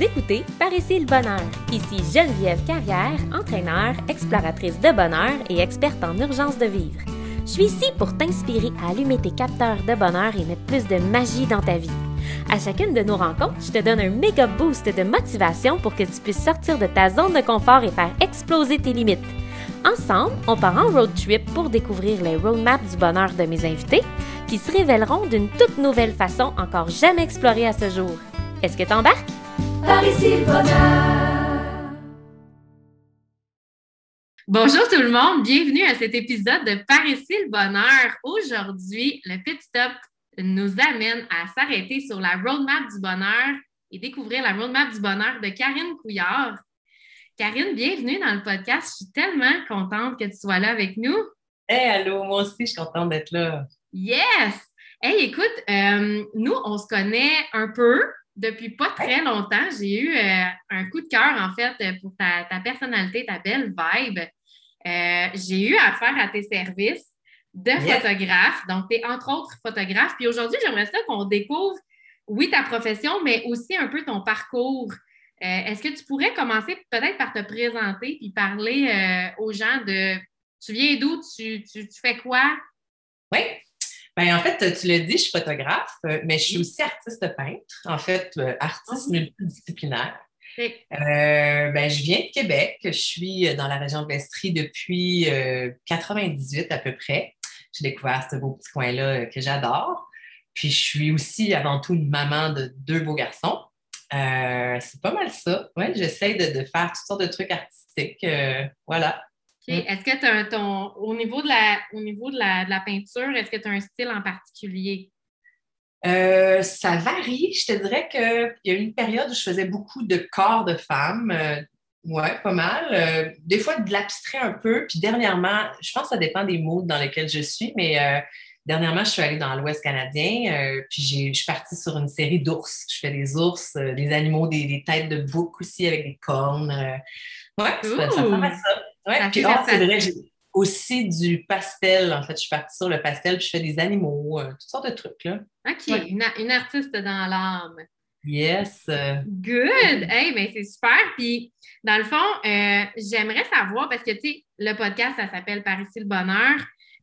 Écoutez Par ici le bonheur. Ici Geneviève Carrière, entraîneur, exploratrice de bonheur et experte en urgence de vivre. Je suis ici pour t'inspirer à allumer tes capteurs de bonheur et mettre plus de magie dans ta vie. À chacune de nos rencontres, je te donne un méga boost de motivation pour que tu puisses sortir de ta zone de confort et faire exploser tes limites. Ensemble, on part en road trip pour découvrir les roadmaps du bonheur de mes invités qui se révéleront d'une toute nouvelle façon encore jamais explorée à ce jour. Est-ce que t'embarques? Par ici le bonheur! Bonjour tout le monde, bienvenue à cet épisode de Par ici le bonheur. Aujourd'hui, le pit stop nous amène à s'arrêter sur la roadmap du bonheur et découvrir la roadmap du bonheur de Karine Couillard. Karine, bienvenue dans le podcast. Je suis tellement contente que tu sois là avec nous. Hey, allô, moi aussi, je suis contente d'être là. Yes! Hey, écoute, euh, nous, on se connaît un peu depuis pas très longtemps. J'ai eu euh, un coup de cœur, en fait, pour ta, personnalité, ta belle vibe. Euh, j'ai eu affaire à tes services de photographe. Donc, tu es entre autres photographe. Puis aujourd'hui, j'aimerais ça qu'on découvre, oui, ta profession, mais aussi un peu ton parcours. Est-ce que tu pourrais commencer peut-être par te présenter puis parler aux gens de tu viens d'où, tu, tu, fais quoi? Oui. Ben, en fait, tu l'as dit, je suis photographe, euh, mais je suis aussi artiste peintre, en fait, euh, artiste ah multidisciplinaire. Euh, ben, je viens de Québec. Je suis dans la région de l'Estrie depuis 98 à peu près. J'ai découvert ce beau petit coin-là que j'adore. Puis je suis aussi avant tout une maman de deux beaux garçons. c'est pas mal ça. Ouais, j'essaie de, de, faire toutes sortes de trucs artistiques. voilà. Est-ce que tu as ton. Au niveau de la, au niveau de la, peinture, est-ce que tu as un style en particulier? Euh, ça varie. Je te dirais qu'il y a eu une période où je faisais beaucoup de corps de femmes. Euh, oui, pas mal. Euh, des fois, de l'abstrait un peu. Puis dernièrement, je pense que ça dépend des modes dans lesquels je suis, mais dernièrement, je suis allée dans l'Ouest canadien. puis je suis partie sur une série d'ours. Je fais des ours, des animaux, des, têtes de bouc aussi avec des cornes. Oui, ça, ça à ça. Ouais, puis ah, c'est vrai, j'ai aussi du pastel. En fait, je suis partie sur le pastel, puis je fais des animaux, euh, toutes sortes de trucs. Là. OK, une, artiste dans l'âme. Yes. Good! Hey, ben c'est super. Puis, dans le fond, euh, j'aimerais savoir, parce que, tu sais, le podcast, ça s'appelle Par ici le bonheur.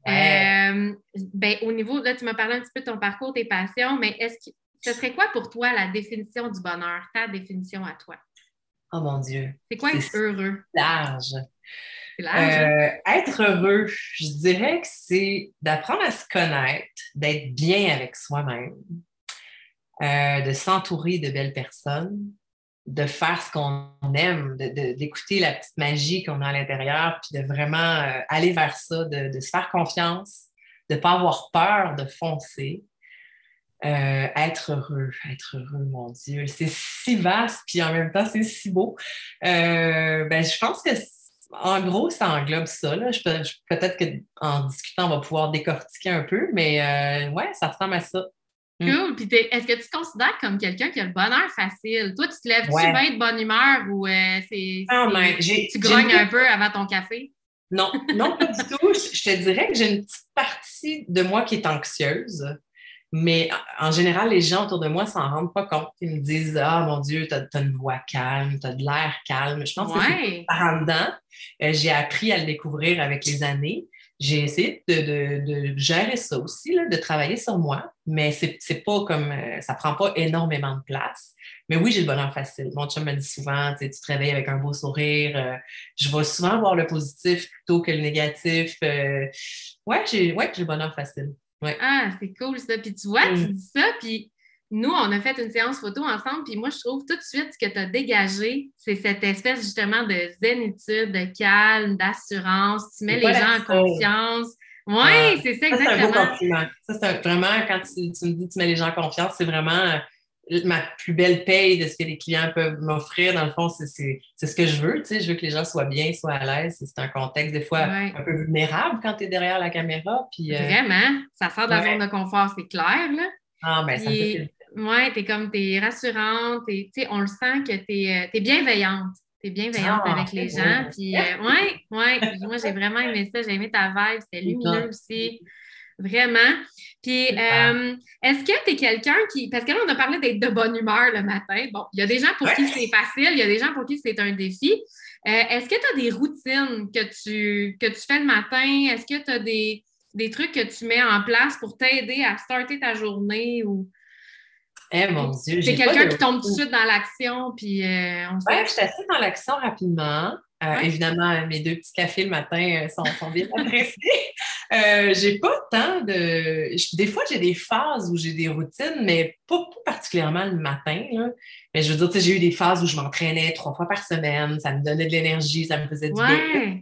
Euh, ben, au niveau, là, tu m'as parlé un petit peu de ton parcours, tes passions, mais est-ce que ce serait quoi pour toi la définition du bonheur, ta définition à toi? Oh mon Dieu. C'est quoi être heureux? Large. Euh, être heureux, je dirais que c'est d'apprendre à se connaître, d'être bien avec soi-même, euh, de s'entourer de belles personnes, de faire ce qu'on aime, d'écouter la petite magie qu'on a à l'intérieur, puis de vraiment euh, aller vers ça, de, se faire confiance, de ne pas avoir peur de foncer. être heureux, être heureux, mon Dieu, c'est si vaste, puis en même temps, c'est si beau. ben, je pense que en gros, ça englobe ça. Peut-être qu'en discutant, on va pouvoir décortiquer un peu, mais euh, ouais, ça ressemble à ça. Mm. Cool. Puis est-ce que tu te considères comme quelqu'un qui a le bonheur facile? Toi, tu te lèves-tu bien de bonne humeur ou euh, c'est, tu grognes un peu avant ton café? Non, non, pas du tout. Je, te dirais que j'ai une petite partie de moi qui est anxieuse. Mais en général, les gens autour de moi s'en rendent pas compte. Ils me disent Ah mon Dieu, tu as, une voix calme, tu as de l'air calme. Je pense que c'est par en dedans. Euh, j'ai appris à le découvrir avec les années. J'ai essayé de, gérer ça aussi, de travailler sur moi, mais c'est pas comme euh, ça prend pas énormément de place. Mais oui, j'ai le bonheur facile. Mon chum me dit souvent, tu te réveilles avec un beau sourire. Euh, je vais souvent voir le positif plutôt que le négatif. ouais, j'ai ouais, le bonheur facile. Ah, c'est cool ça. Puis tu vois, tu mm. dis ça, puis nous, on a fait une séance photo ensemble, puis moi, je trouve tout de suite ce que tu as dégagé, c'est cette espèce justement de zénitude, de calme, d'assurance. Tu mets les gens en confiance. Oui, ah, c'est ça, exactement. C'est un beau compliment. Ça, c'est vraiment, quand tu, tu, me dis tu mets les gens en confiance, c'est vraiment ma plus belle paye de ce que les clients peuvent m'offrir, dans le fond, c'est ce que je veux. Tu sais, je veux que les gens soient bien, soient à l'aise. C'est un contexte des fois un peu vulnérable quand tu es derrière la caméra. Puis, euh, Vraiment, ça sort de la zone de confort, c'est clair. Là. Ah, ben, ça fait Oui, tu es comme, tu es rassurante, sais, on le sent que tu es, es, bienveillante. Tu es bienveillante ah, avec les gens. Puis, euh, ouais, ouais, moi, j'ai vraiment aimé ça. J'ai aimé ta vibe. C'était lumineux aussi. Vraiment. Puis, euh, est-ce que tu es quelqu'un qui. Parce que là, on a parlé d'être de bonne humeur le matin. Bon, il y a des gens pour qui c'est facile, il y a des gens pour qui c'est un défi. Euh, est-ce que tu as des routines que tu, que tu fais le matin? Est-ce que tu as des, des, trucs que tu mets en place pour t'aider à starter ta journée? Ou... Eh mon Dieu, C'est quelqu'un qui tombe tout de suite dans l'action, puis euh, on Oui, je suis assez dans l'action rapidement. Euh, évidemment, mes deux petits cafés le matin euh, sont, bien appréciés. euh, j'ai pas tant de. Des fois, j'ai des phases où j'ai des routines, mais pas, particulièrement le matin. Mais je veux dire, j'ai eu des phases où je m'entraînais trois fois par semaine, ça me donnait de l'énergie, ça me faisait du bien.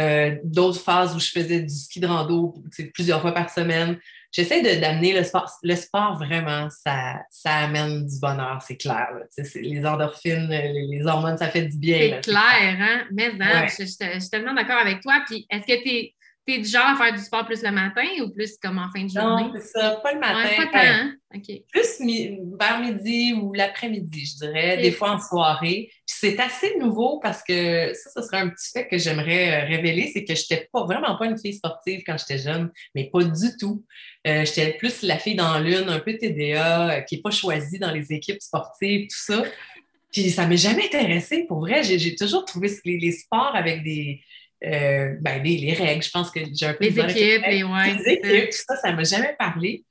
Euh, d'autres phases où je faisais du ski de rando plusieurs fois par semaine j'essaie d'amener le sport. Le sport, vraiment, ça, ça amène du bonheur, c'est clair. Les endorphines, les, hormones, ça fait du bien. C'est clair, hein? Mais non, je, suis tellement d'accord avec toi. Puis, est-ce que tu es tu es du genre à faire du sport plus le matin ou plus comme en fin de journée? Non, c'est ça, pas le matin. pas tant, hein? Plus vers midi ou l'après-midi, je dirais, des fois en soirée. c'est assez nouveau parce que ça, ce serait un petit fait que j'aimerais euh, révéler, c'est que je n'étais pas, vraiment pas une fille sportive quand j'étais jeune, mais pas du tout. Euh, j'étais plus la fille dans l'une, un peu TDA, euh, qui n'est pas choisie dans les équipes sportives, tout ça. Puis ça ne m'est jamais intéressé. Pour vrai, j'ai toujours trouvé les sports avec des, euh, ben, les, règles. Je pense que j'ai un peu Les équipes, les, ouais, les équipes, tout ça, ça ne m'a jamais parlé.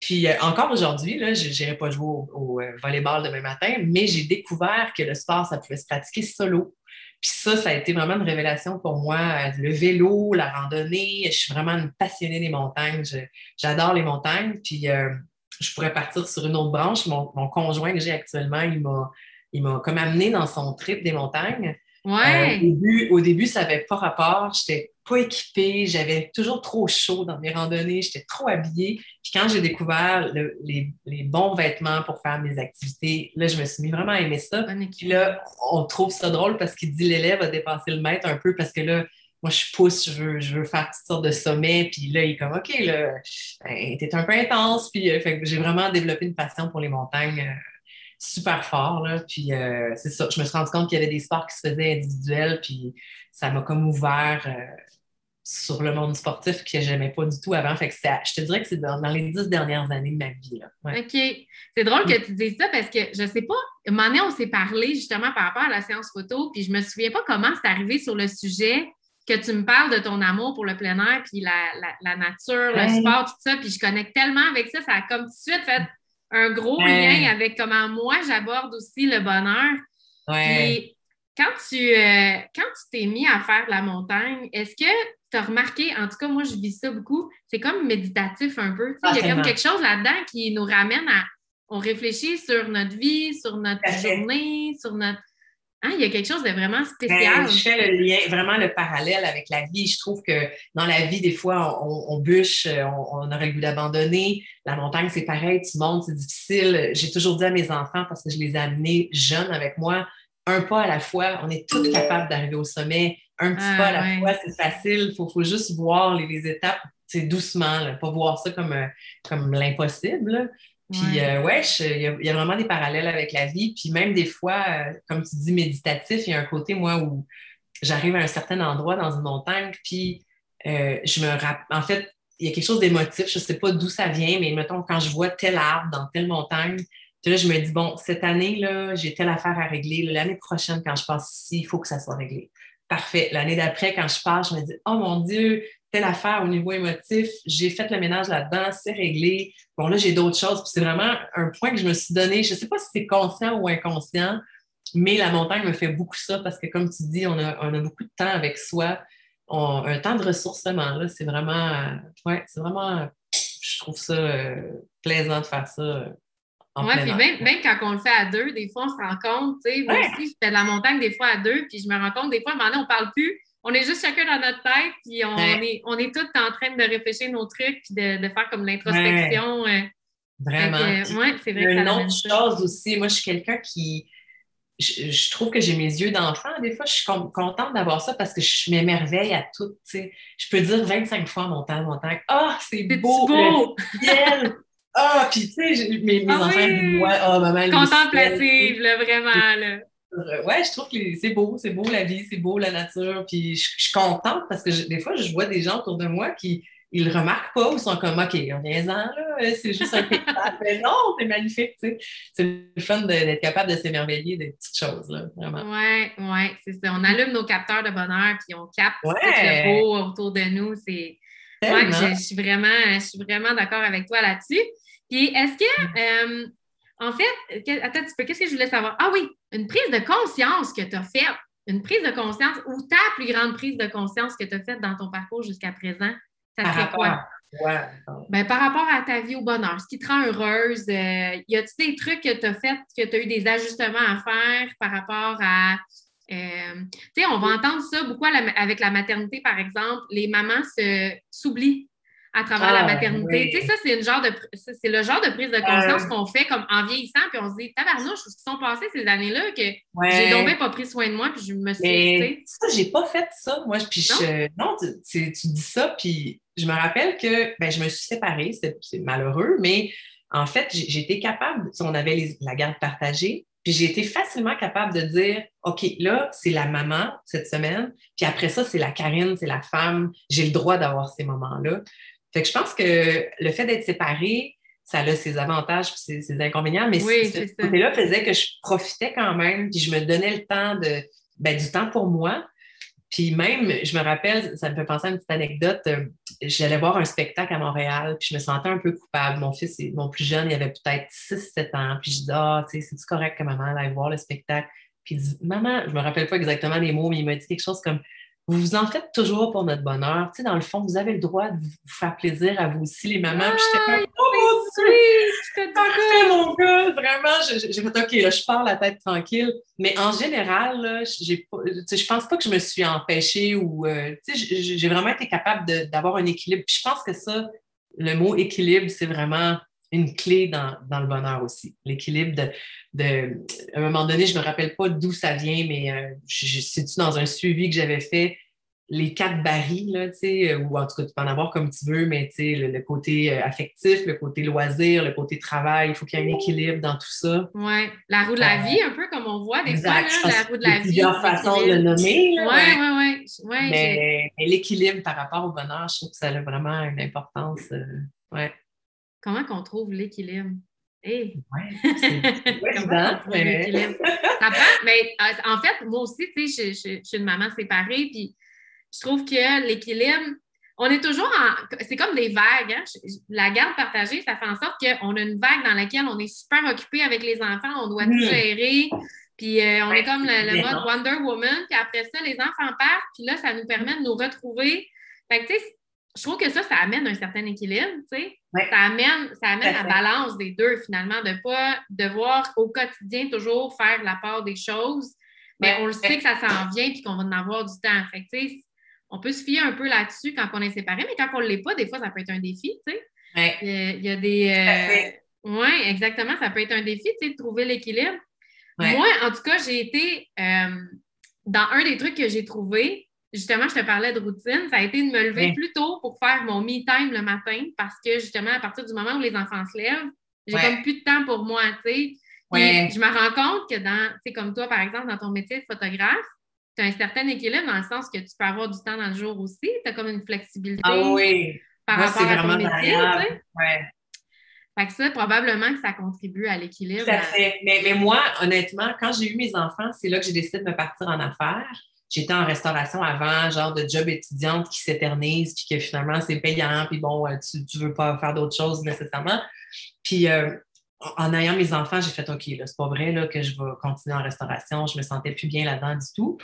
Puis euh, encore aujourd'hui, je n'irai pas jouer au, euh, volleyball demain matin, mais j'ai découvert que le sport, ça pouvait se pratiquer solo. Puis ça, ça a été vraiment une révélation pour moi. Le vélo, la randonnée, je suis vraiment une passionnée des montagnes. J'adore les montagnes. Puis je pourrais partir sur une autre branche. Mon, mon conjoint que j'ai actuellement, il m'a comme amené dans son trip des montagnes. Ouais. Euh, au, début, ça n'avait pas rapport. Je n'étais pas équipée. J'avais toujours trop chaud dans mes randonnées. J'étais trop habillée. Puis quand j'ai découvert les, bons vêtements pour faire mes activités, là, je me suis mis vraiment à aimer ça. Puis là, on trouve ça drôle parce qu'il dit l'élève a dépassé le maître un peu parce que là, moi, je pousse, je veux, je veux faire toutes sortes de sommets. Puis là, il est comme, OK, là, ben, t'es un peu intense. Puis euh, j'ai vraiment développé une passion pour les montagnes. Euh, super fort. Là. Puis euh, c'est ça, je me suis rendu compte qu'il y avait des sports qui se faisaient individuels, puis ça m'a comme ouvert euh, sur le monde sportif que j'aimais pas du tout avant. Fait que je te dirais que c'est dans, les dix dernières années de ma vie. Là. OK. C'est drôle que tu dises ça parce que je sais pas, un moment donné, on s'est parlé justement par rapport à la séance photo, puis je me souviens pas comment c'est arrivé sur le sujet que tu me parles de ton amour pour le plein air, puis la, nature, le sport, tout ça, puis je connecte tellement avec ça, ça a comme tout de suite fait un gros lien avec comment moi j'aborde aussi le bonheur. Ouais. quand tu euh, quand tu t'es mis à faire de la montagne, est-ce que tu as remarqué, en tout cas, moi je vis ça beaucoup, c'est comme méditatif un peu. Il y a comme quelque chose là-dedans qui nous ramène à on réfléchit sur notre vie, sur notre journée, sur notre Hein, il y a quelque chose de vraiment ben, spécial. je fais le lien, vraiment le parallèle avec la vie. Je trouve que dans la vie, des fois, on, bûche, on, aurait le goût d'abandonner. La montagne, c'est pareil, tu montes, c'est difficile. J'ai toujours dit à mes enfants, parce que je les ai amenés jeunes avec moi, un pas à la fois, on est tous capables d'arriver au sommet. Un petit ah, pas à la fois, c'est facile. Il faut, juste voir les, étapes c'est doucement, pas voir ça comme, euh, comme l'impossible. Puis, euh, ouais, il y, a vraiment des parallèles avec la vie. Puis, même des fois, euh, comme tu dis, méditatif, il y a un côté, moi, où j'arrive à un certain endroit dans une montagne, puis euh, je me rappelle. En fait, il y a quelque chose d'émotif, je ne sais pas d'où ça vient, mais mettons, quand je vois tel arbre dans telle montagne, là, je me dis, bon, cette année, là, j'ai telle affaire à régler. L'année prochaine, quand je passe ici, il faut que ça soit réglé. Parfait. L'année d'après, quand je passe, je me dis, oh mon Dieu, telle affaire au niveau émotif, j'ai fait le ménage là-dedans, c'est réglé. Bon, là, j'ai d'autres choses. c'est vraiment un point que je me suis donné. Je ne sais pas si c'est conscient ou inconscient, mais la montagne me fait beaucoup ça parce que, comme tu dis, on a, beaucoup de temps avec soi. un temps de ressourcement, là, c'est vraiment, ouais, c'est vraiment, je trouve ça euh, plaisant de faire ça. Euh, oui, puis même, même, quand on le fait à deux, des fois, on se rend compte, tu sais, moi aussi, je fais de la montagne des fois à deux, puis je me rends compte, des fois, à un moment donné, on ne parle plus, on est juste chacun dans notre tête, puis on, est, on est tous en train de réfléchir nos trucs, puis de, de faire comme l'introspection. Euh. Vraiment. Oui, c'est vrai. Une autre chose aussi, moi, je suis quelqu'un qui. Je, trouve que j'ai mes yeux d'enfant. Des fois, je suis contente d'avoir ça parce que je m'émerveille à tout. sais. Je peux dire 25 fois mon temps, mon temps. Ah, c'est beau! beau? Ah, puis tu sais, mes, mes ah enfants disent Ouais, oh, maman. Contemplative, là, vraiment. Là. Euh, ouais, je trouve que c'est beau, c'est beau la vie, c'est beau la nature. Puis je, suis contente parce que des fois, je vois des gens autour de moi qui ils le remarquent pas ou sont comme OK, on est là, c'est juste un peu Mais non, c'est magnifique, tu sais. C'est le fun d'être capable de s'émerveiller des petites choses, là, vraiment. Oui, oui, c'est ça. On allume nos capteurs de bonheur puis on capte tout le beau autour de nous. C'est. Ouais, je, suis vraiment, je suis vraiment d'accord avec toi là-dessus. Puis est-ce que, euh, en fait, attends un petit peu, qu'est-ce que je voulais savoir? Ah oui, une prise de conscience que tu as faite, une prise de conscience ou ta plus grande prise de conscience que tu as faite dans ton parcours jusqu'à présent, ça serait quoi? Ben, par rapport à ta vie au bonheur, ce qui te rend heureuse, euh, y a-t-il des trucs que tu as fait, que tu as eu des ajustements à faire par rapport à. Euh, tu sais, on va entendre ça beaucoup avec la maternité, par exemple. Les mamans s'oublient à travers la ah, maternité. Tu sais, ça, c'est, genre de, c'est le genre de prise de conscience qu'on fait comme en vieillissant, puis on se dit, tabarnouche, ce qui sont passés ces années-là que j'ai donc pas pris soin de moi, puis je me suis. Mais, ça, j'ai pas fait ça, moi. Puis non, tu, tu, dis ça, puis je me rappelle que ben, je me suis séparée, c'est, malheureux, mais en fait, été capable, on avait la garde partagée, puis j'ai été facilement capable de dire, OK, là, c'est la maman cette semaine, puis après ça, c'est la Karine, c'est la femme, j'ai le droit d'avoir ces moments-là. Fait que je pense que le fait d'être séparé, ça a ses avantages et ses, inconvénients, mais ce côté-là faisait que je profitais quand même, puis je me donnais le temps de, ben, du temps pour moi. Puis même, je me rappelle, ça me fait penser à une petite anecdote, euh, j'allais voir un spectacle à Montréal, puis je me sentais un peu coupable. Mon fils, mon plus jeune, il avait peut-être 6-7 ans, puis je dis, ah, tu sais, c'est correct que maman aille voir le spectacle. Puis il dit, maman, je me rappelle pas exactement les mots, mais il m'a dit quelque chose comme, vous vous en faites toujours pour notre bonheur. Tu sais, dans le fond, vous avez le droit de vous faire plaisir à vous aussi, les mamans. Puis j'étais comme, oh mon Dieu, parfait, mon gars. Vraiment, j'ai fait, OK, là, je pars la tête tranquille. Mais en général, là, j'ai, je pense pas que je me suis empêchée ou, euh, tu sais, j'ai vraiment été capable d'avoir un équilibre. Puis je pense que ça, le mot équilibre, c'est vraiment une clé dans, le bonheur aussi. L'équilibre de, de, À un moment donné, je ne me rappelle pas d'où ça vient, mais euh, je, suis dans un suivi que j'avais fait, les quatre barils, là, euh, ou en tout cas, tu peux en avoir comme tu veux, mais le, le côté euh, affectif, le côté loisir, le côté travail, il faut qu'il y ait un équilibre dans tout ça. Oui, la roue de la vie, un peu comme on voit des fois, la roue de la vie. plusieurs façons de le nommer. Oui, oui, oui. Mais, l'équilibre par rapport au bonheur, je trouve que ça a vraiment une importance. ouais. Comment qu'on trouve l'équilibre? Hey. Ouais, c'est évident, mais... Ça prend, mais euh, en fait, moi aussi, tu sais, je, suis une maman séparée, puis je trouve que l'équilibre, on est toujours en. C'est comme des vagues. Hein? La garde partagée, ça fait en sorte qu'on a une vague dans laquelle on est super occupé avec les enfants, on doit tout gérer. Puis euh, on est comme le, mode Wonder Woman. Puis après ça, les enfants partent. Puis là, ça nous permet de nous retrouver. Fait que, tu sais, je trouve que ça, ça amène un certain équilibre, tu sais. Ça amène, ça amène la balance des deux, finalement, de ne pas devoir au quotidien toujours faire la part des choses. Mais on le sait que ça s'en vient et qu'on va en avoir du temps. Fait que, tu sais, on peut se fier un peu là-dessus quand on est séparé, mais quand on ne l'est pas, des fois, ça peut être un défi, tu sais. Il, y a, des. Euh, oui, exactement, ça peut être un défi, tu sais, de trouver l'équilibre. Moi, en tout cas, j'ai été euh, dans un des trucs que j'ai trouvé, justement, je te parlais de routine, ça a été de me lever plus tôt pour faire mon me-time le matin parce que justement, à partir du moment où les enfants se lèvent, j'ai comme plus de temps pour moi, tu sais. Je me rends compte que dans, tu sais, comme toi, par exemple, dans ton métier de photographe, tu as un certain équilibre dans le sens que tu peux avoir du temps dans le jour aussi. Tu as comme une flexibilité ah, oui. par rapport à ton métier. Tu sais. Fait que ça, probablement que ça contribue à l'équilibre. Tout à fait. Mais, mais, moi, honnêtement, quand j'ai eu mes enfants, c'est là que j'ai décidé de me partir en affaires. J'étais en restauration avant, genre de job étudiante qui s'éternise, puis que finalement c'est payant, puis bon, euh, tu ne veux pas faire d'autres choses nécessairement. Puis euh, en ayant mes enfants, j'ai fait OK, là, c'est pas vrai là, que je vais continuer en restauration, je me sentais plus bien là-dedans du tout.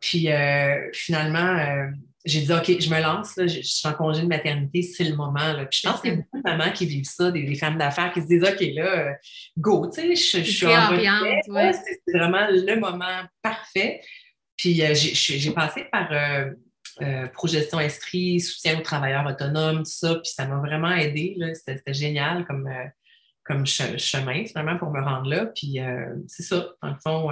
Puis euh, finalement, j'ai dit OK, je me lance, je, suis en congé de maternité, c'est le moment. Là. Puis je pense qu'il y a beaucoup de mamans qui vivent ça, des, femmes d'affaires qui se disent OK, là, go, tu sais, je, suis en C'est vraiment le moment parfait. Puis euh, j'ai passé par euh, euh, Progestion Estrie, soutien aux travailleurs autonomes, tout ça, puis ça m'a vraiment aidé. C'était génial comme, comme chemin, finalement, pour me rendre là. Puis c'est ça, dans le fond,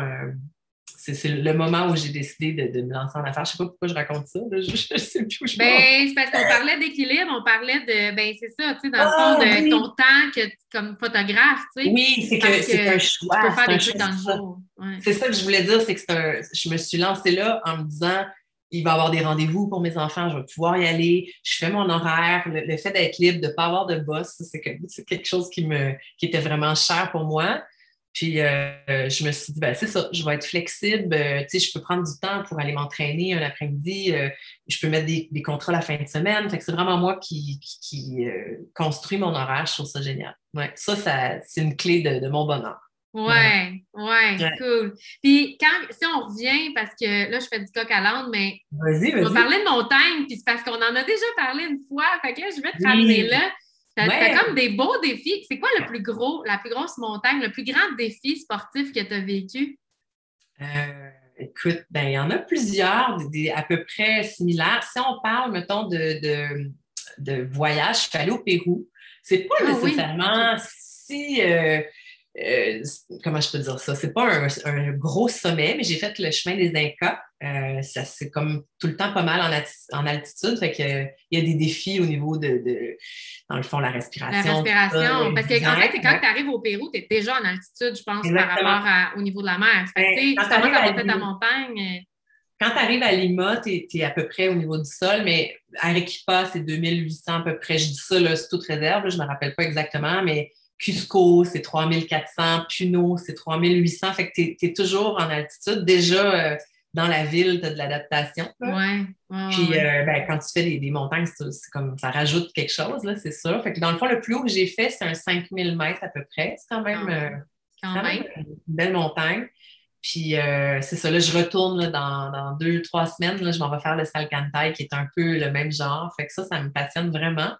c'est le moment où j'ai décidé de, me lancer en affaires. Je ne sais pas pourquoi je raconte ça. Je ne sais plus où je ben, C'est parce qu'on parlait d'équilibre, on parlait de. Ben, c'est ça, tu sais, dans le ah, fond, de ton temps que, comme photographe. Tu sais, oui, c'est que, c'est un choix. Tu peux faire des trucs dans le jour. C'est ça que je voulais dire, c'est que un, je me suis lancée là en me disant il va y avoir des rendez-vous pour mes enfants, je vais pouvoir y aller, je fais mon horaire. Le, fait d'être libre, de ne pas avoir de boss, c'est quelque chose qui, me, qui était vraiment cher pour moi. Puis euh, je me suis dit, ben, c'est ça, je vais être flexible. Euh, tu sais, je peux prendre du temps pour aller m'entraîner un après-midi. Euh, je peux mettre des, des, contrats la fin de semaine. Fait que c'est vraiment moi qui, qui, construis mon horaire. Je trouve ça génial. Ouais, ça, ça c'est une clé de, de mon bonheur. Ouais, ouais, cool. Puis quand, si on revient, parce que là, je fais du coq à l'âne, mais vas-y, vas-y. on va parler de montagne, puis c'est parce qu'on en a déjà parlé une fois. Fait que là, je vais te ramener là. Tu as, comme des beaux défis. C'est quoi le plus gros, la plus grosse montagne, le plus grand défi sportif que tu as vécu? Euh, écoute, ben, il y en a plusieurs, des, à peu près similaires. Si on parle, mettons, de, de, de voyage, je suis allée au Pérou. C'est pas ah nécessairement si. Euh, euh, comment je peux dire ça? C'est pas un, gros sommet, mais j'ai fait le chemin des Incas. Euh, ça, c'est comme tout le temps pas mal en, altitude. Fait que, il y a des défis au niveau de, dans le fond, la respiration. La respiration. parce que, en fait, quand tu arrives au Pérou, tu es déjà en altitude, je pense, par rapport au niveau de la mer. Fait que, ben, tu commences à monter ta montagne. Euh, quand tu arrives à Lima, tu es, à peu près au niveau du sol, mais Arequipa, c'est 2800 à peu près. Je dis ça, c'est toute réserve, je ne me rappelle pas exactement, mais Cusco, c'est 3400, Puno, c'est 3800. Fait que tu es, toujours en altitude. Déjà, euh, dans la ville, tu as de l'adaptation. Oui. Puis euh, ben, quand tu fais des, montagnes, c'est comme ça rajoute quelque chose, c'est sûr. Fait que dans le fond, le plus haut que j'ai fait, c'est un 5000 mètres à peu près. C'est quand même, euh, une belle montagne. Puis c'est ça, là, je retourne dans, deux, trois semaines, là, je m'en vais faire le Salcantay, qui est un peu le même genre. Fait que ça, ça me passionne vraiment.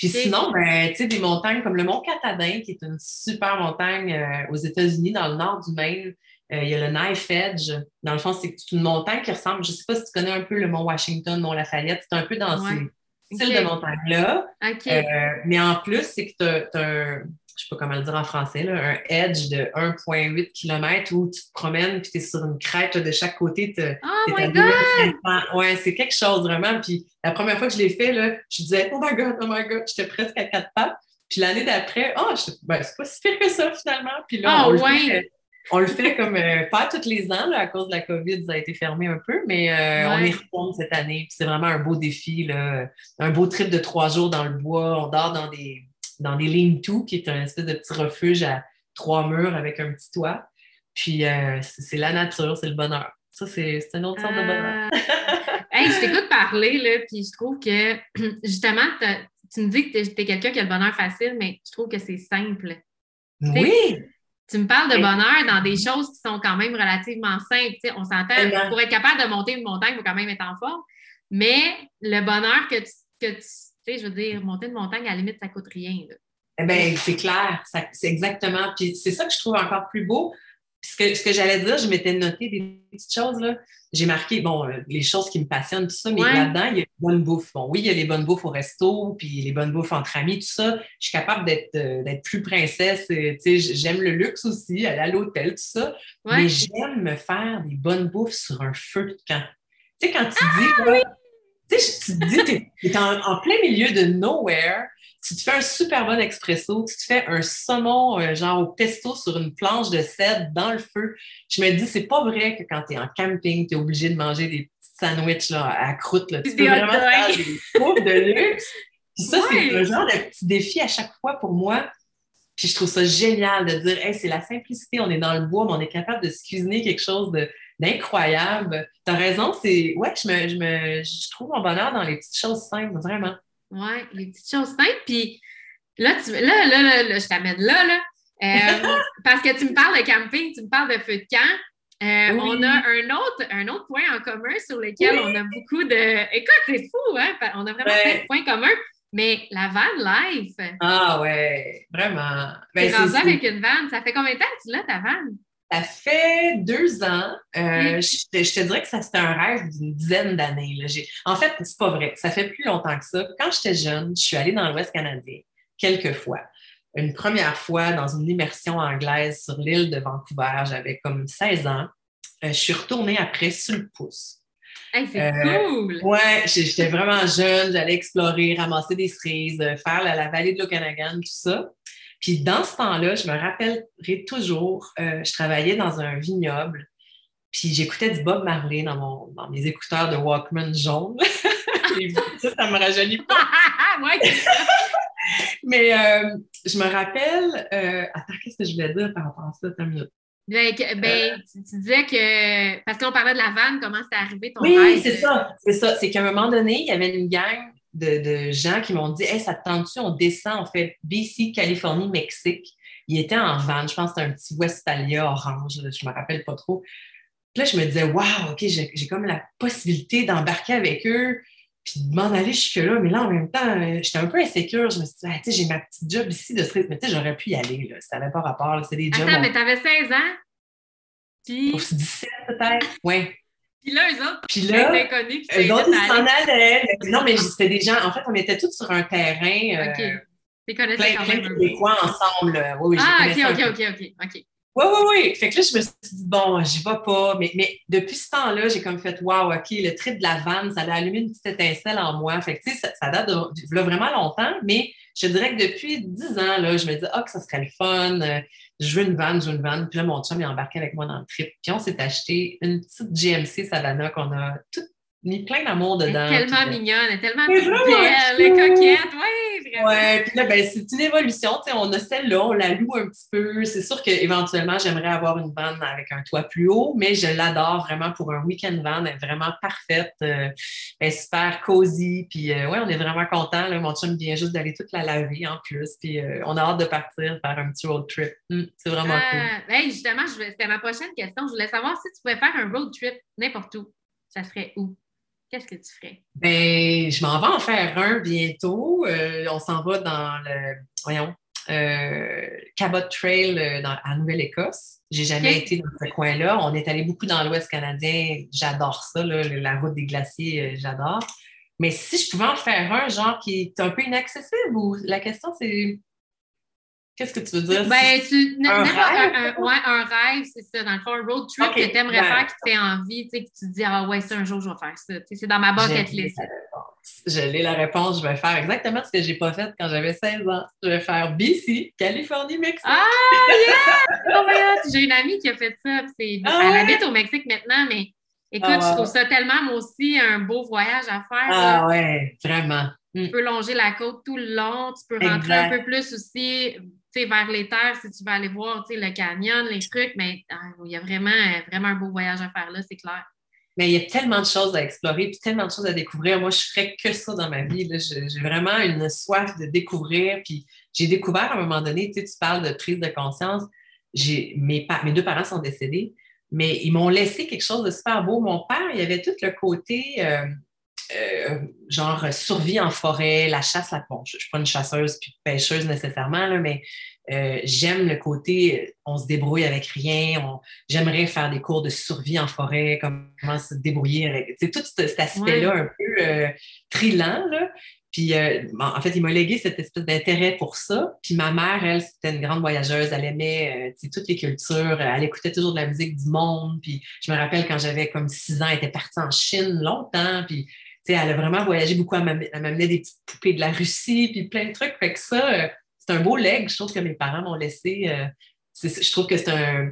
Puis sinon, ben, tu sais, des montagnes comme le Mont Catadin, qui est une super montagne euh, aux États-Unis, dans le nord du Maine. Euh, il y a le Knife Edge. Dans le fond, c'est une montagne qui ressemble, je ne sais pas si tu connais un peu le Mont Washington, Mont Lafayette, c'est un peu dans ces styles de montagne-là. Euh, mais en plus, c'est que tu as, un, je sais pas comment le dire en français, un edge de 1,8 km où tu te promènes puis tu es sur une crête de chaque côté. oh my God! Ouais, c'est quelque chose vraiment. Puis la première fois que je l'ai fait, là, je disais, oh my God, oh my God, j'étais presque à quatre pattes. Puis l'année d'après, oh, ben, c'est pas si pire que ça finalement. Puis là, ah, on, le fait, on, le fait, comme euh, pas tous les ans, à cause de la COVID, ça a été fermé un peu, mais euh, on y retourne cette année. Puis c'est vraiment un beau défi, là, un beau trip de trois jours dans le bois. On dort dans des dans des lignes to qui est un espèce de petit refuge à trois murs avec un petit toit. Puis euh, c'est la nature, c'est le bonheur. Ça, c'est une autre sorte de bonheur. hey, je t'écoute parler, là, puis je trouve que justement, tu me dis que tu es, quelqu'un qui a le bonheur facile, mais je trouve que c'est simple. Oui! Tu me parles de bonheur dans des choses qui sont quand même relativement simples. on s'entend, pour être capable de monter une montagne, il faut quand même être en forme. Mais le bonheur que tu, que tu tu sais, je veux dire, monter une montagne, à la limite, ça coûte rien. Eh bien, c'est clair. C'est exactement. Puis c'est ça que je trouve encore plus beau. Puis ce que, j'allais dire, je m'étais noté des petites choses. là. J'ai marqué, bon, euh, les choses qui me passionnent, tout ça, mais là-dedans, il y a les bonnes bouffes. Bon, oui, il y a les bonnes bouffes au resto, puis les bonnes bouffes entre amis, tout ça. Je suis capable d'être euh, plus princesse. Euh, tu sais, j'aime le luxe aussi, aller à l'hôtel, tout ça. Mais j'aime me faire des bonnes bouffes sur un feu de camp. Tu sais, quand tu ah dis, tu sais, tu te dis, tu es, en, plein milieu de nowhere, tu te fais un super bon expresso, tu te fais un saumon euh, genre au pesto sur une planche de cèdre dans le feu. Je me dis, c'est pas vrai que quand tu es en camping, tu es obligé de manger des petits sandwichs là, à croûte. Là. Tu peux vraiment faire des de luxe. Puis ça, c'est un genre de petit défi à chaque fois pour moi. Puis je trouve ça génial de dire, hey, c'est la simplicité, on est dans le bois, mais on est capable de se cuisiner quelque chose de, d'incroyable. Tu as raison, c'est. Ouais, je, me, je, me, je trouve mon bonheur dans les petites choses simples, vraiment. Oui, les petites choses simples. Puis là, tu, là, là, là, je t'amène là, là. Euh, parce que tu me parles de camping, tu me parles de feu de camp. Euh, on a un autre, un autre point en commun sur lequel on a beaucoup de. Écoute, c'est fou, hein? On a vraiment plein de points communs. Mais la van life. Ah ouais, vraiment. Ben, rendu avec une van. Ça fait combien de temps que tu l'as, ta van? Ça fait deux ans. Euh, je, te dirais que ça c'était un rêve d'une dizaine d'années. En fait, c'est pas vrai. Ça fait plus longtemps que ça. Quand j'étais jeune, je suis allée dans l'Ouest canadien quelques fois. Une première fois dans une immersion anglaise sur l'île de Vancouver, j'avais comme 16 ans. Euh, je suis retournée après sur le pouce. c'est euh, cool! Ouais, j'étais vraiment jeune, j'allais explorer, ramasser des cerises, faire la, la vallée de l'Okanagan, tout ça. Puis dans ce temps-là, je me rappellerai toujours, euh, je travaillais dans un vignoble Puis j'écoutais du Bob Marley dans, mon, dans mes écouteurs de Walkman jaune. ça, ça me rajeunit pas. Mais euh, je me rappelle. Euh, attends, qu'est-ce que je voulais dire par rapport à ça? Attends minute. Ben, ben tu, disais que. Parce qu'on parlait de la vanne, comment c'était arrivé ton Oui, c'est ça. C'est ça. C'est qu'à un moment donné, il y avait une gang de, gens qui m'ont dit Hey, ça te tente-tu? On descend, on fait BC, Californie, Mexique. Il était en van, je pense que c'était un petit Westphalia orange, je ne me rappelle pas trop. Puis là, je me disais, waouh, OK, j'ai comme la possibilité d'embarquer avec eux, puis de m'en aller jusque-là. Mais là, en même temps, euh, j'étais un peu insécure. Je me suis dit, ah, tu sais, j'ai ma petite job ici de street, mais tu sais, j'aurais pu y aller, là. Ça n'avait pas rapport, c'est des jobs. Attends, mais t'avais 16 ans? Puis. 17 peut-être, oui. Puis là, eux autres, puis là, inconnus, eux autres, ils s'en allaient. Non, mais c'était des gens, en fait, on était tous sur un terrain. Euh, OK. Tu connaissais quand même. Québécois ensemble. Oui, oui, ah, OK, OK, OK, OK. Oui, oui, oui. Fait que là, je me suis dit, bon, j'y vais pas. Mais, mais depuis ce temps-là, j'ai comme fait, wow, OK, le trip de la vanne, ça a allumé une petite étincelle en moi. Fait que, tu sais, ça, date de, vraiment longtemps, mais je dirais que depuis dix ans, là, je me dis, ah, que ça serait le fun. Euh, je veux une vanne, je veux une vanne. Puis là, mon chum est embarqué avec moi dans le trip. Puis on s'est acheté une petite GMC Savannah qu'on a toute mis plein d'amour dedans. Elle est tellement mignonne, elle est tellement belle, elle est coquette, oui, vraiment. Ouais, puis là, ben, c'est une évolution, tu sais, on a celle-là, on la loue un petit peu. C'est sûr qu'éventuellement, j'aimerais avoir une van avec un toit plus haut, mais je l'adore vraiment pour un week-end van, elle est vraiment parfaite, euh, elle est super cosy, puis euh, ouais, on est vraiment contents, là, mon chum vient juste d'aller toute la laver en plus, puis euh, on a hâte de partir faire un petit road trip. Hum, c'est vraiment ah, cool. justement, c'était ma prochaine question, je voulais savoir si tu pouvais faire un road trip n'importe où, ça serait où? Qu'est-ce que tu ferais? Ben, je m'en vais en faire un bientôt. Euh, on s'en va dans le, voyons, euh, Cabot Trail euh, dans, à Nouvelle-Écosse. J'ai jamais été dans ce coin-là. On est allé beaucoup dans l'Ouest canadien. J'adore ça, la route des glaciers, j'adore. Mais si je pouvais en faire un, genre qui est un peu inaccessible, ou la question c'est Qu'est-ce que tu veux dire? Ben, tu, un, rêve? Un, ouais, un rêve, c'est ça. Dans le fond, un road trip que tu aimerais ben, faire, qui te fait envie, tu sais, que tu te dis, ah ouais, c'est un jour, je vais faire ça. c'est dans ma bucket list. Je l'ai la réponse. Je vais faire exactement ce que je n'ai pas fait quand j'avais 16 ans. Je vais faire BC, Californie, Mexique. Ah, yeah! oh J'ai une amie qui a fait ça. Elle ah habite au Mexique maintenant, mais écoute, ah, je trouve ça tellement, moi aussi, un beau voyage à faire. Ah, ouais, vraiment. Tu peux longer la côte tout le long. Tu peux rentrer un peu plus aussi vers les terres, si tu veux aller voir le canyon, les trucs, mais ah, il y a vraiment, vraiment un beau voyage à faire là, c'est clair. Mais il y a tellement de choses à explorer, puis tellement de choses à découvrir. Moi, je ferais que ça dans ma vie. J'ai vraiment une soif de découvrir. Puis j'ai découvert à un moment donné, tu, parles de prise de conscience. Mes, mes deux parents sont décédés, mais ils m'ont laissé quelque chose de super beau. Mon père, il avait tout le côté euh, euh, genre survie en forêt, la chasse, la bon, je ne suis pas une chasseuse puis pêcheuse nécessairement, là, mais euh, j'aime le côté on se débrouille avec rien, j'aimerais faire des cours de survie en forêt, comment se débrouiller avec tout cet aspect-là un peu euh, trilant. Là. Puis, en fait, il m'a légué cette espèce d'intérêt pour ça. Puis, ma mère, elle, c'était une grande voyageuse. Elle aimait toutes les cultures. Elle écoutait toujours de la musique du monde. Puis, je me rappelle quand j'avais comme six ans, elle était partie en Chine longtemps. Puis, elle a vraiment voyagé beaucoup. Elle m'amenait des petites poupées de la Russie, puis plein de trucs. Fait que ça, euh, c'est un beau leg, je trouve, que mes parents m'ont laissé. Euh, je trouve que c'est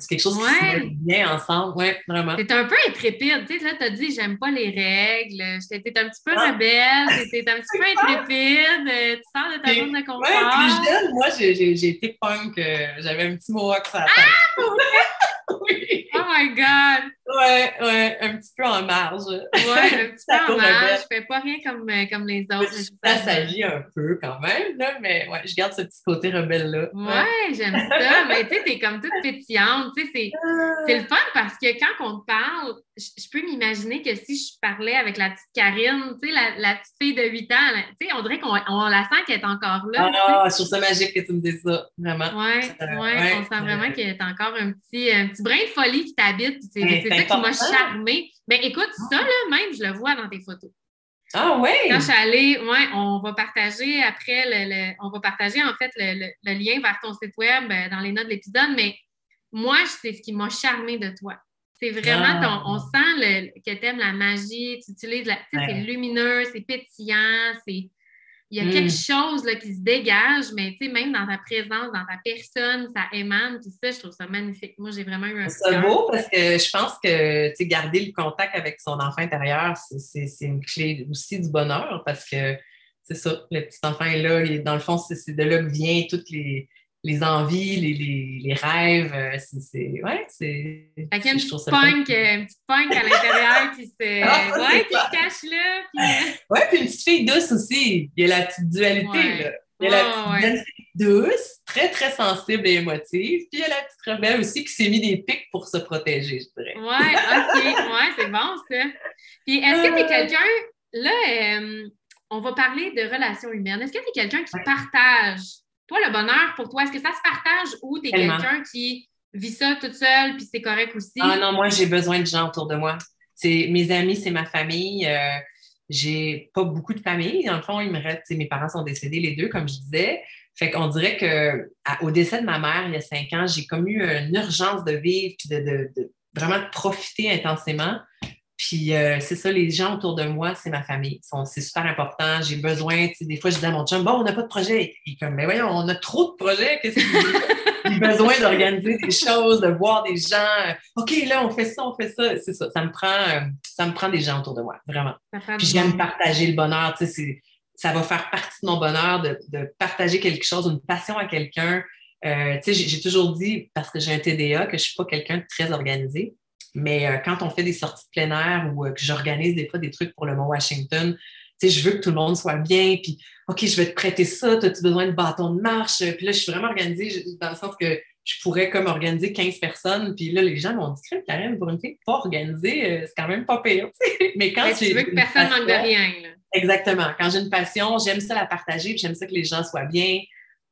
quelque chose qui se bien ensemble. Oui, vraiment. T'es un peu intrépide. Tu sais, là, t'as dit, j'aime pas les règles. T'es un petit peu ah. rebelle. T'es un petit peu intrépide. Euh, tu sors de ta zone de confort. Oui, plus jeune, moi, j'ai été punk. J'avais un petit mohawk sur la tête. Ah, oui. Oh my God! Ouais, ouais, un petit peu en marge. Ouais, un petit peu en marge. Je fais pas rien comme, euh, comme les autres. Ça s'agit un peu quand même, là, mais ouais, je garde ce petit côté rebelle-là. Ouais, j'aime ça. mais tu sais, t'es comme toute pétillante. Tu sais, c'est le fun parce que quand on te parle, je, peux m'imaginer que si je parlais avec la petite Karine, tu sais, la, la, petite fille de 8 ans, tu sais, on dirait qu'on la sent qu'elle est encore là. Ah, je trouve ça magique que tu me dises ça, vraiment. Ouais, euh, ouais, on sent vraiment y a encore un petit, un petit brin de folie qui t'habite. C'est ça qui m'a charmé. Mais écoute, ça, là, même, je le vois dans tes photos. Ah oui? Quand je suis allée, ouais, on va partager après, le, on va partager en fait le, lien vers ton site web euh, dans les notes de l'épisode, mais moi, c'est ce qui m'a charmé de toi. C'est vraiment, ton, on ah. sent que tu aimes la magie, tu utilises la, c'est lumineux, c'est pétillant, c'est il y a quelque hmm. chose là, qui se dégage, mais tu sais, même dans ta présence, dans ta personne, ça émane, tout ça, je trouve ça magnifique. Moi, j'ai vraiment eu un C'est beau parce que je pense que, tu sais, garder le contact avec son enfant intérieur, c'est une clé aussi du bonheur parce que c'est ça, le petit enfant est là, dans le fond, c'est de là que viennent toutes les, les envies, les, les, les rêves. Euh, c'est, ouais, c'est. Fait qu'il y a une petite punk, euh, une petite punk à l'intérieur qui se, ah, ouais, qui se cache là. Puis... Euh, ouais, puis une petite fille douce aussi. Il y a la petite dualité. Là. Il y a la petite fille douce, très, très sensible et émotive. Puis il y a la petite rebelle aussi qui s'est mis des pics pour se protéger, je dirais. Ouais, OK. Ouais, c'est bon, ça. Puis est-ce que tu es quelqu'un. Là, on va parler de relations humaines. Est-ce que tu es quelqu'un qui partage toi, le bonheur pour toi, est-ce que ça se partage ou tu es quelqu'un qui vit ça toute seule puis c'est correct aussi? Ah non, moi, j'ai besoin de gens autour de moi. C'est mes amis, c'est ma famille. Euh, j'ai pas beaucoup de famille. Dans le fond, il me reste, mes parents sont décédés les deux, comme je disais. Fait qu'on dirait que au décès de ma mère, il y a cinq ans, j'ai comme eu une urgence de vivre puis de, vraiment de profiter intensément. Puis euh, c'est ça, les gens autour de moi, c'est ma famille. C'est super important. J'ai besoin, des fois, je dis à mon chum, bon, on n'a pas de projet. Il est comme, mais voyons, on a trop de projets. Qu'est-ce que J'ai besoin d'organiser des choses, de voir des gens. OK, là, on fait ça, on fait ça. C'est ça. Ça me prend, euh, ça me prend des gens autour de moi, vraiment. Puis j'aime partager le bonheur. Tu sais, ça va faire partie de mon bonheur de, partager quelque chose, une passion à quelqu'un. Euh, tu sais, j'ai toujours dit, parce que j'ai un TDA, que je ne suis pas quelqu'un de très organisé. Mais euh, quand on fait des sorties de plein air ou euh, que j'organise des fois des trucs pour le Mont Washington, je veux que tout le monde soit bien, puis OK, je vais te prêter ça, as-tu besoin de bâton de marche? Puis là, je suis vraiment organisée dans le sens que je pourrais comme organiser 15 personnes, puis là, les gens m'ont dit, Karen, pour une fille pas organisée, euh, c'est quand même pas pire. Mais quand tu veux que personne manque de rien. Exactement. Quand j'ai une passion, j'aime ça la partager, puis j'aime ça que les gens soient bien.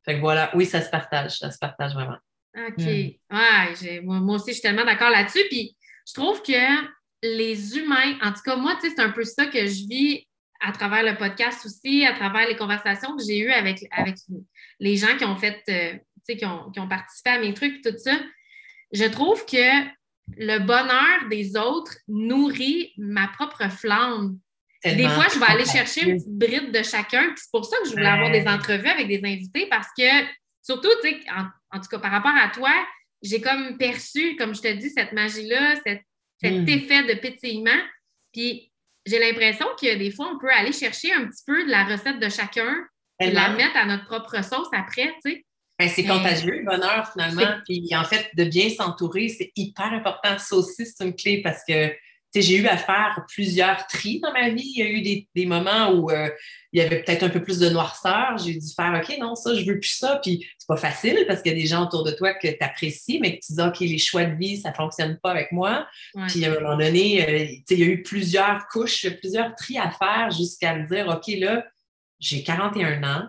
Fait que voilà, oui, ça se partage, ça se partage vraiment. OK. Hmm. moi, aussi, je suis tellement d'accord là-dessus. Puis je trouve que les humains, en tout cas, moi, c'est un peu ça que je vis à travers le podcast aussi, à travers les conversations que j'ai eues avec, avec les gens qui ont fait, euh, qui ont, qui ont, participé à mes trucs, tout ça. Je trouve que le bonheur des autres nourrit ma propre flamme. Des fois, je vais aller chercher une petite bride de chacun. C'est pour ça que je voulais avoir des entrevues avec des invités parce que, surtout, en, en tout cas, par rapport à toi, j'ai comme perçu, comme je te dis, cette magie-là, cet, hmm. effet de pétillement. Puis j'ai l'impression que des fois, on peut aller chercher un petit peu de la recette de chacun et la mettre à notre propre sauce après, tu sais. Ben, c'est contagieux, le bonheur, finalement. Puis en fait, de bien s'entourer, c'est hyper important. Ça aussi, c'est une clé parce que j'ai eu à faire plusieurs tris dans ma vie. Il y a eu des, moments où euh, il y avait peut-être un peu plus de noirceur. J'ai dû faire OK, non, ça, je veux plus ça. Puis c'est pas facile parce qu'il y a des gens autour de toi que tu apprécies, mais que tu dis OK, les choix de vie, ça fonctionne pas avec moi. Puis à un moment donné, euh, il y a eu plusieurs couches, plusieurs tris à faire jusqu'à me dire OK, là, j'ai 41 ans.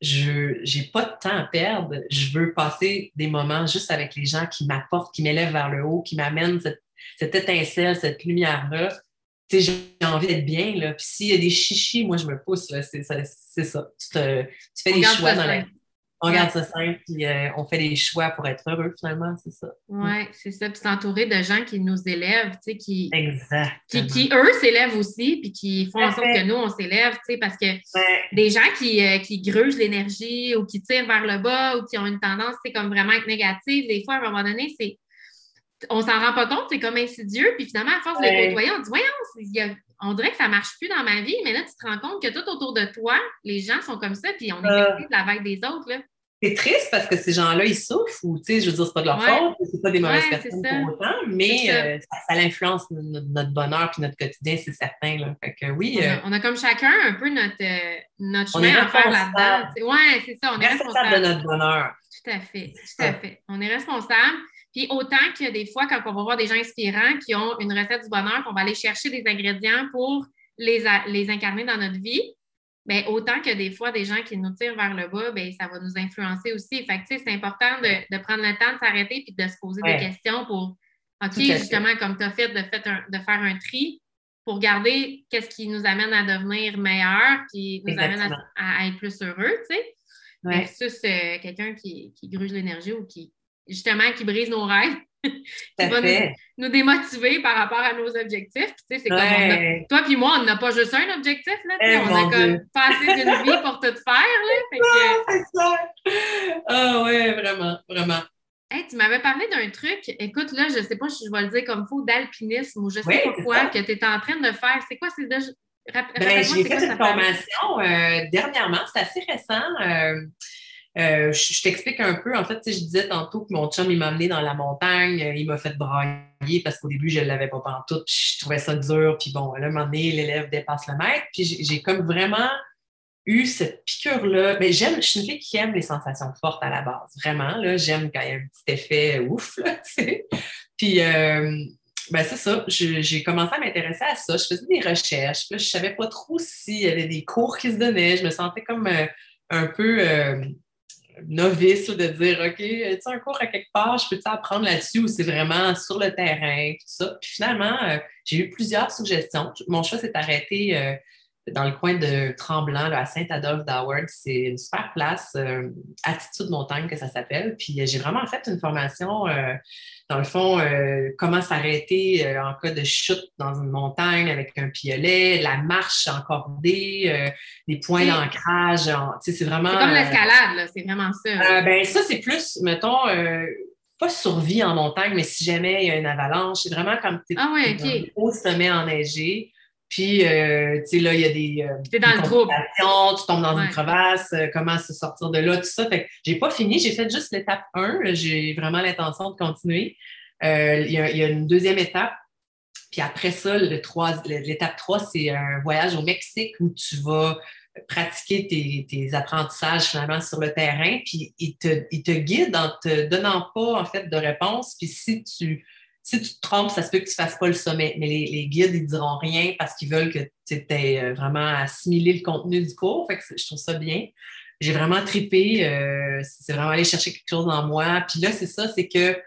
Je n'ai pas de temps à perdre. Je veux passer des moments juste avec les gens qui m'apportent, qui m'élèvent vers le haut, qui m'amènent cette cette étincelle, cette lumière-là. J'ai envie d'être bien. Là. Puis s'il y a des chichis, moi, je me pousse. C'est ça. Tu, fais des choix dans la vie. On garde ça simple, puis euh, on fait des choix pour être heureux, finalement, c'est ça. Oui, c'est ça. Puis s'entourer de gens qui nous élèvent, tu sais, qui, qui, qui, eux, s'élèvent aussi, puis qui font en sorte que nous, on s'élève, tu sais, parce que des gens qui, euh, qui grugent l'énergie ou qui tirent vers le bas ou qui ont une tendance, c'est comme vraiment être négative, des fois, à un moment donné, c'est on s'en rend pas compte, c'est comme insidieux. Puis finalement, à force de les côtoyer, on dit Voyons, on dirait que ça marche plus dans ma vie, mais là, tu te rends compte que tout autour de toi, les gens sont comme ça, puis on est euh, de la vague des autres. Là. C'est triste parce que ces gens-là, ils souffrent, ou tu sais, je veux dire, c'est pas de leur faute, c'est pas des mauvaises personnes pour autant, mais euh, ça, influence notre, bonheur puis notre quotidien, c'est certain. Là. Fait que oui. On a, euh, on a, comme chacun un peu notre, notre chemin à faire là-dedans. Oui, c'est ça, on est responsable. de notre bonheur. Tout à fait, tout à fait. On est responsable. Puis autant que des fois, quand on va voir des gens inspirants qui ont une recette du bonheur, qu'on va aller chercher des ingrédients pour les, les incarner dans notre vie, bien, autant que des fois, des gens qui nous tirent vers le bas, bien, ça va nous influencer aussi. Fait que, c'est important de, de, prendre le temps de s'arrêter et de se poser des questions pour, OK, justement, comme tu as fait, de, fait de faire un tri pour garder qu'est-ce qui nous amène à devenir meilleur, qui nous amène à, être plus heureux, tu sais. Versus quelqu'un qui, qui gruge l'énergie ou qui, justement, qui brise nos rêves. qui va nous, démotiver par rapport à nos objectifs. Tu sais, c'est comme toi puis moi, on n'a pas juste un objectif, là. Eh, on a comme passé d'une vie pour tout faire, là. c'est ça. Ah ouais, vraiment, vraiment. Hey, tu m'avais parlé d'un truc, écoute, là, je ne sais pas si je vais le dire comme faux, d'alpinisme ou je sais pas quoi, que tu es en train de faire. C'est quoi? C'est de... Ben, j'ai fait une formation euh, dernièrement, c'est assez récent. Euh, euh, je, t'explique un peu. En fait, je disais tantôt que mon chum, il m'a amené dans la montagne, il m'a fait brailler parce qu'au début, je ne l'avais pas pantoute, puis je trouvais ça dur. Puis bon, là, un moment donné, l'élève dépasse le maître. Puis j'ai comme vraiment eu cette piqûre-là. Mais j'aime, je suis une fille qui aime les sensations fortes à la base. Vraiment, là, j'aime quand il y a un petit effet ouf, là, Puis, euh, ben c'est ça, j'ai commencé à m'intéresser à ça. Je faisais des recherches. je ne savais pas trop s'il y avait des cours qui se donnaient. Je me sentais comme euh, un peu euh, novice de dire OK, tu un cours à quelque part, je peux apprendre là-dessus ou c'est vraiment sur le terrain, tout ça? Puis finalement, j'ai eu plusieurs suggestions. Mon choix s'est arrêté dans le coin de Tremblant, à Saint-Adolphe d'Howard. C'est une super place, euh, Attitude Montagne que ça s'appelle. Puis euh, j'ai vraiment fait une formation, euh, dans le fond, comment s'arrêter en cas de chute dans une montagne avec un piolet, la marche encordée, les points d'ancrage. C'est vraiment. C'est comme l'escalade, c'est vraiment ça. ben, ça, c'est plus, mettons, pas survie en montagne, mais si jamais il y a une avalanche, c'est vraiment comme tu es ah ouais, okay. au sommet enneigé. Puis, euh, tu sais, là, il y a des. Euh, tu dans le trouble. Tu tombes dans une crevasse, euh, comment se sortir de là, tout ça. Fait que j'ai pas fini, j'ai fait juste l'étape 1. J'ai vraiment l'intention de continuer. Il y, a une deuxième étape. Puis après ça, l'étape 3, c'est un voyage au Mexique où tu vas pratiquer tes, tes, apprentissages finalement sur le terrain. Puis il te, il te guide en te donnant pas, en fait, de réponse. Puis si tu si tu te trompes, ça se peut que tu fasses pas le sommet. Mais les, guides, ils ne diront rien parce qu'ils veulent que tu aies euh, vraiment assimilé le contenu du cours. Fait que je trouve ça bien. J'ai vraiment tripé. Euh, c'est vraiment aller chercher quelque chose en moi. Puis là, c'est ça, c'est que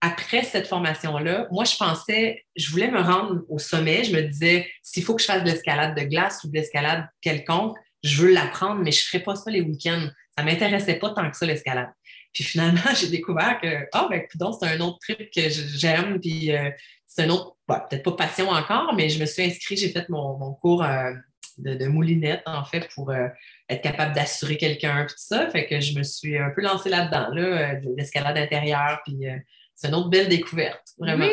après cette formation-là, moi, je pensais, je voulais me rendre au sommet. Je me disais, s'il faut que je fasse de l'escalade de glace ou de l'escalade quelconque, je veux l'apprendre, mais je ne ferai pas ça les week-ends. Ça ne m'intéressait pas tant que ça, l'escalade. Puis finalement, j'ai découvert que, ah, ben, c'est un autre trip que j'aime, puis euh, c'est un autre, peut-être pas passion encore, mais je me suis inscrite, j'ai fait mon, cours euh, de, moulinette, en fait, pour euh, être capable d'assurer quelqu'un, tout ça. Fait que je me suis un peu lancée là-dedans, là, de l'escalade intérieure, puis c'est une autre belle découverte, vraiment.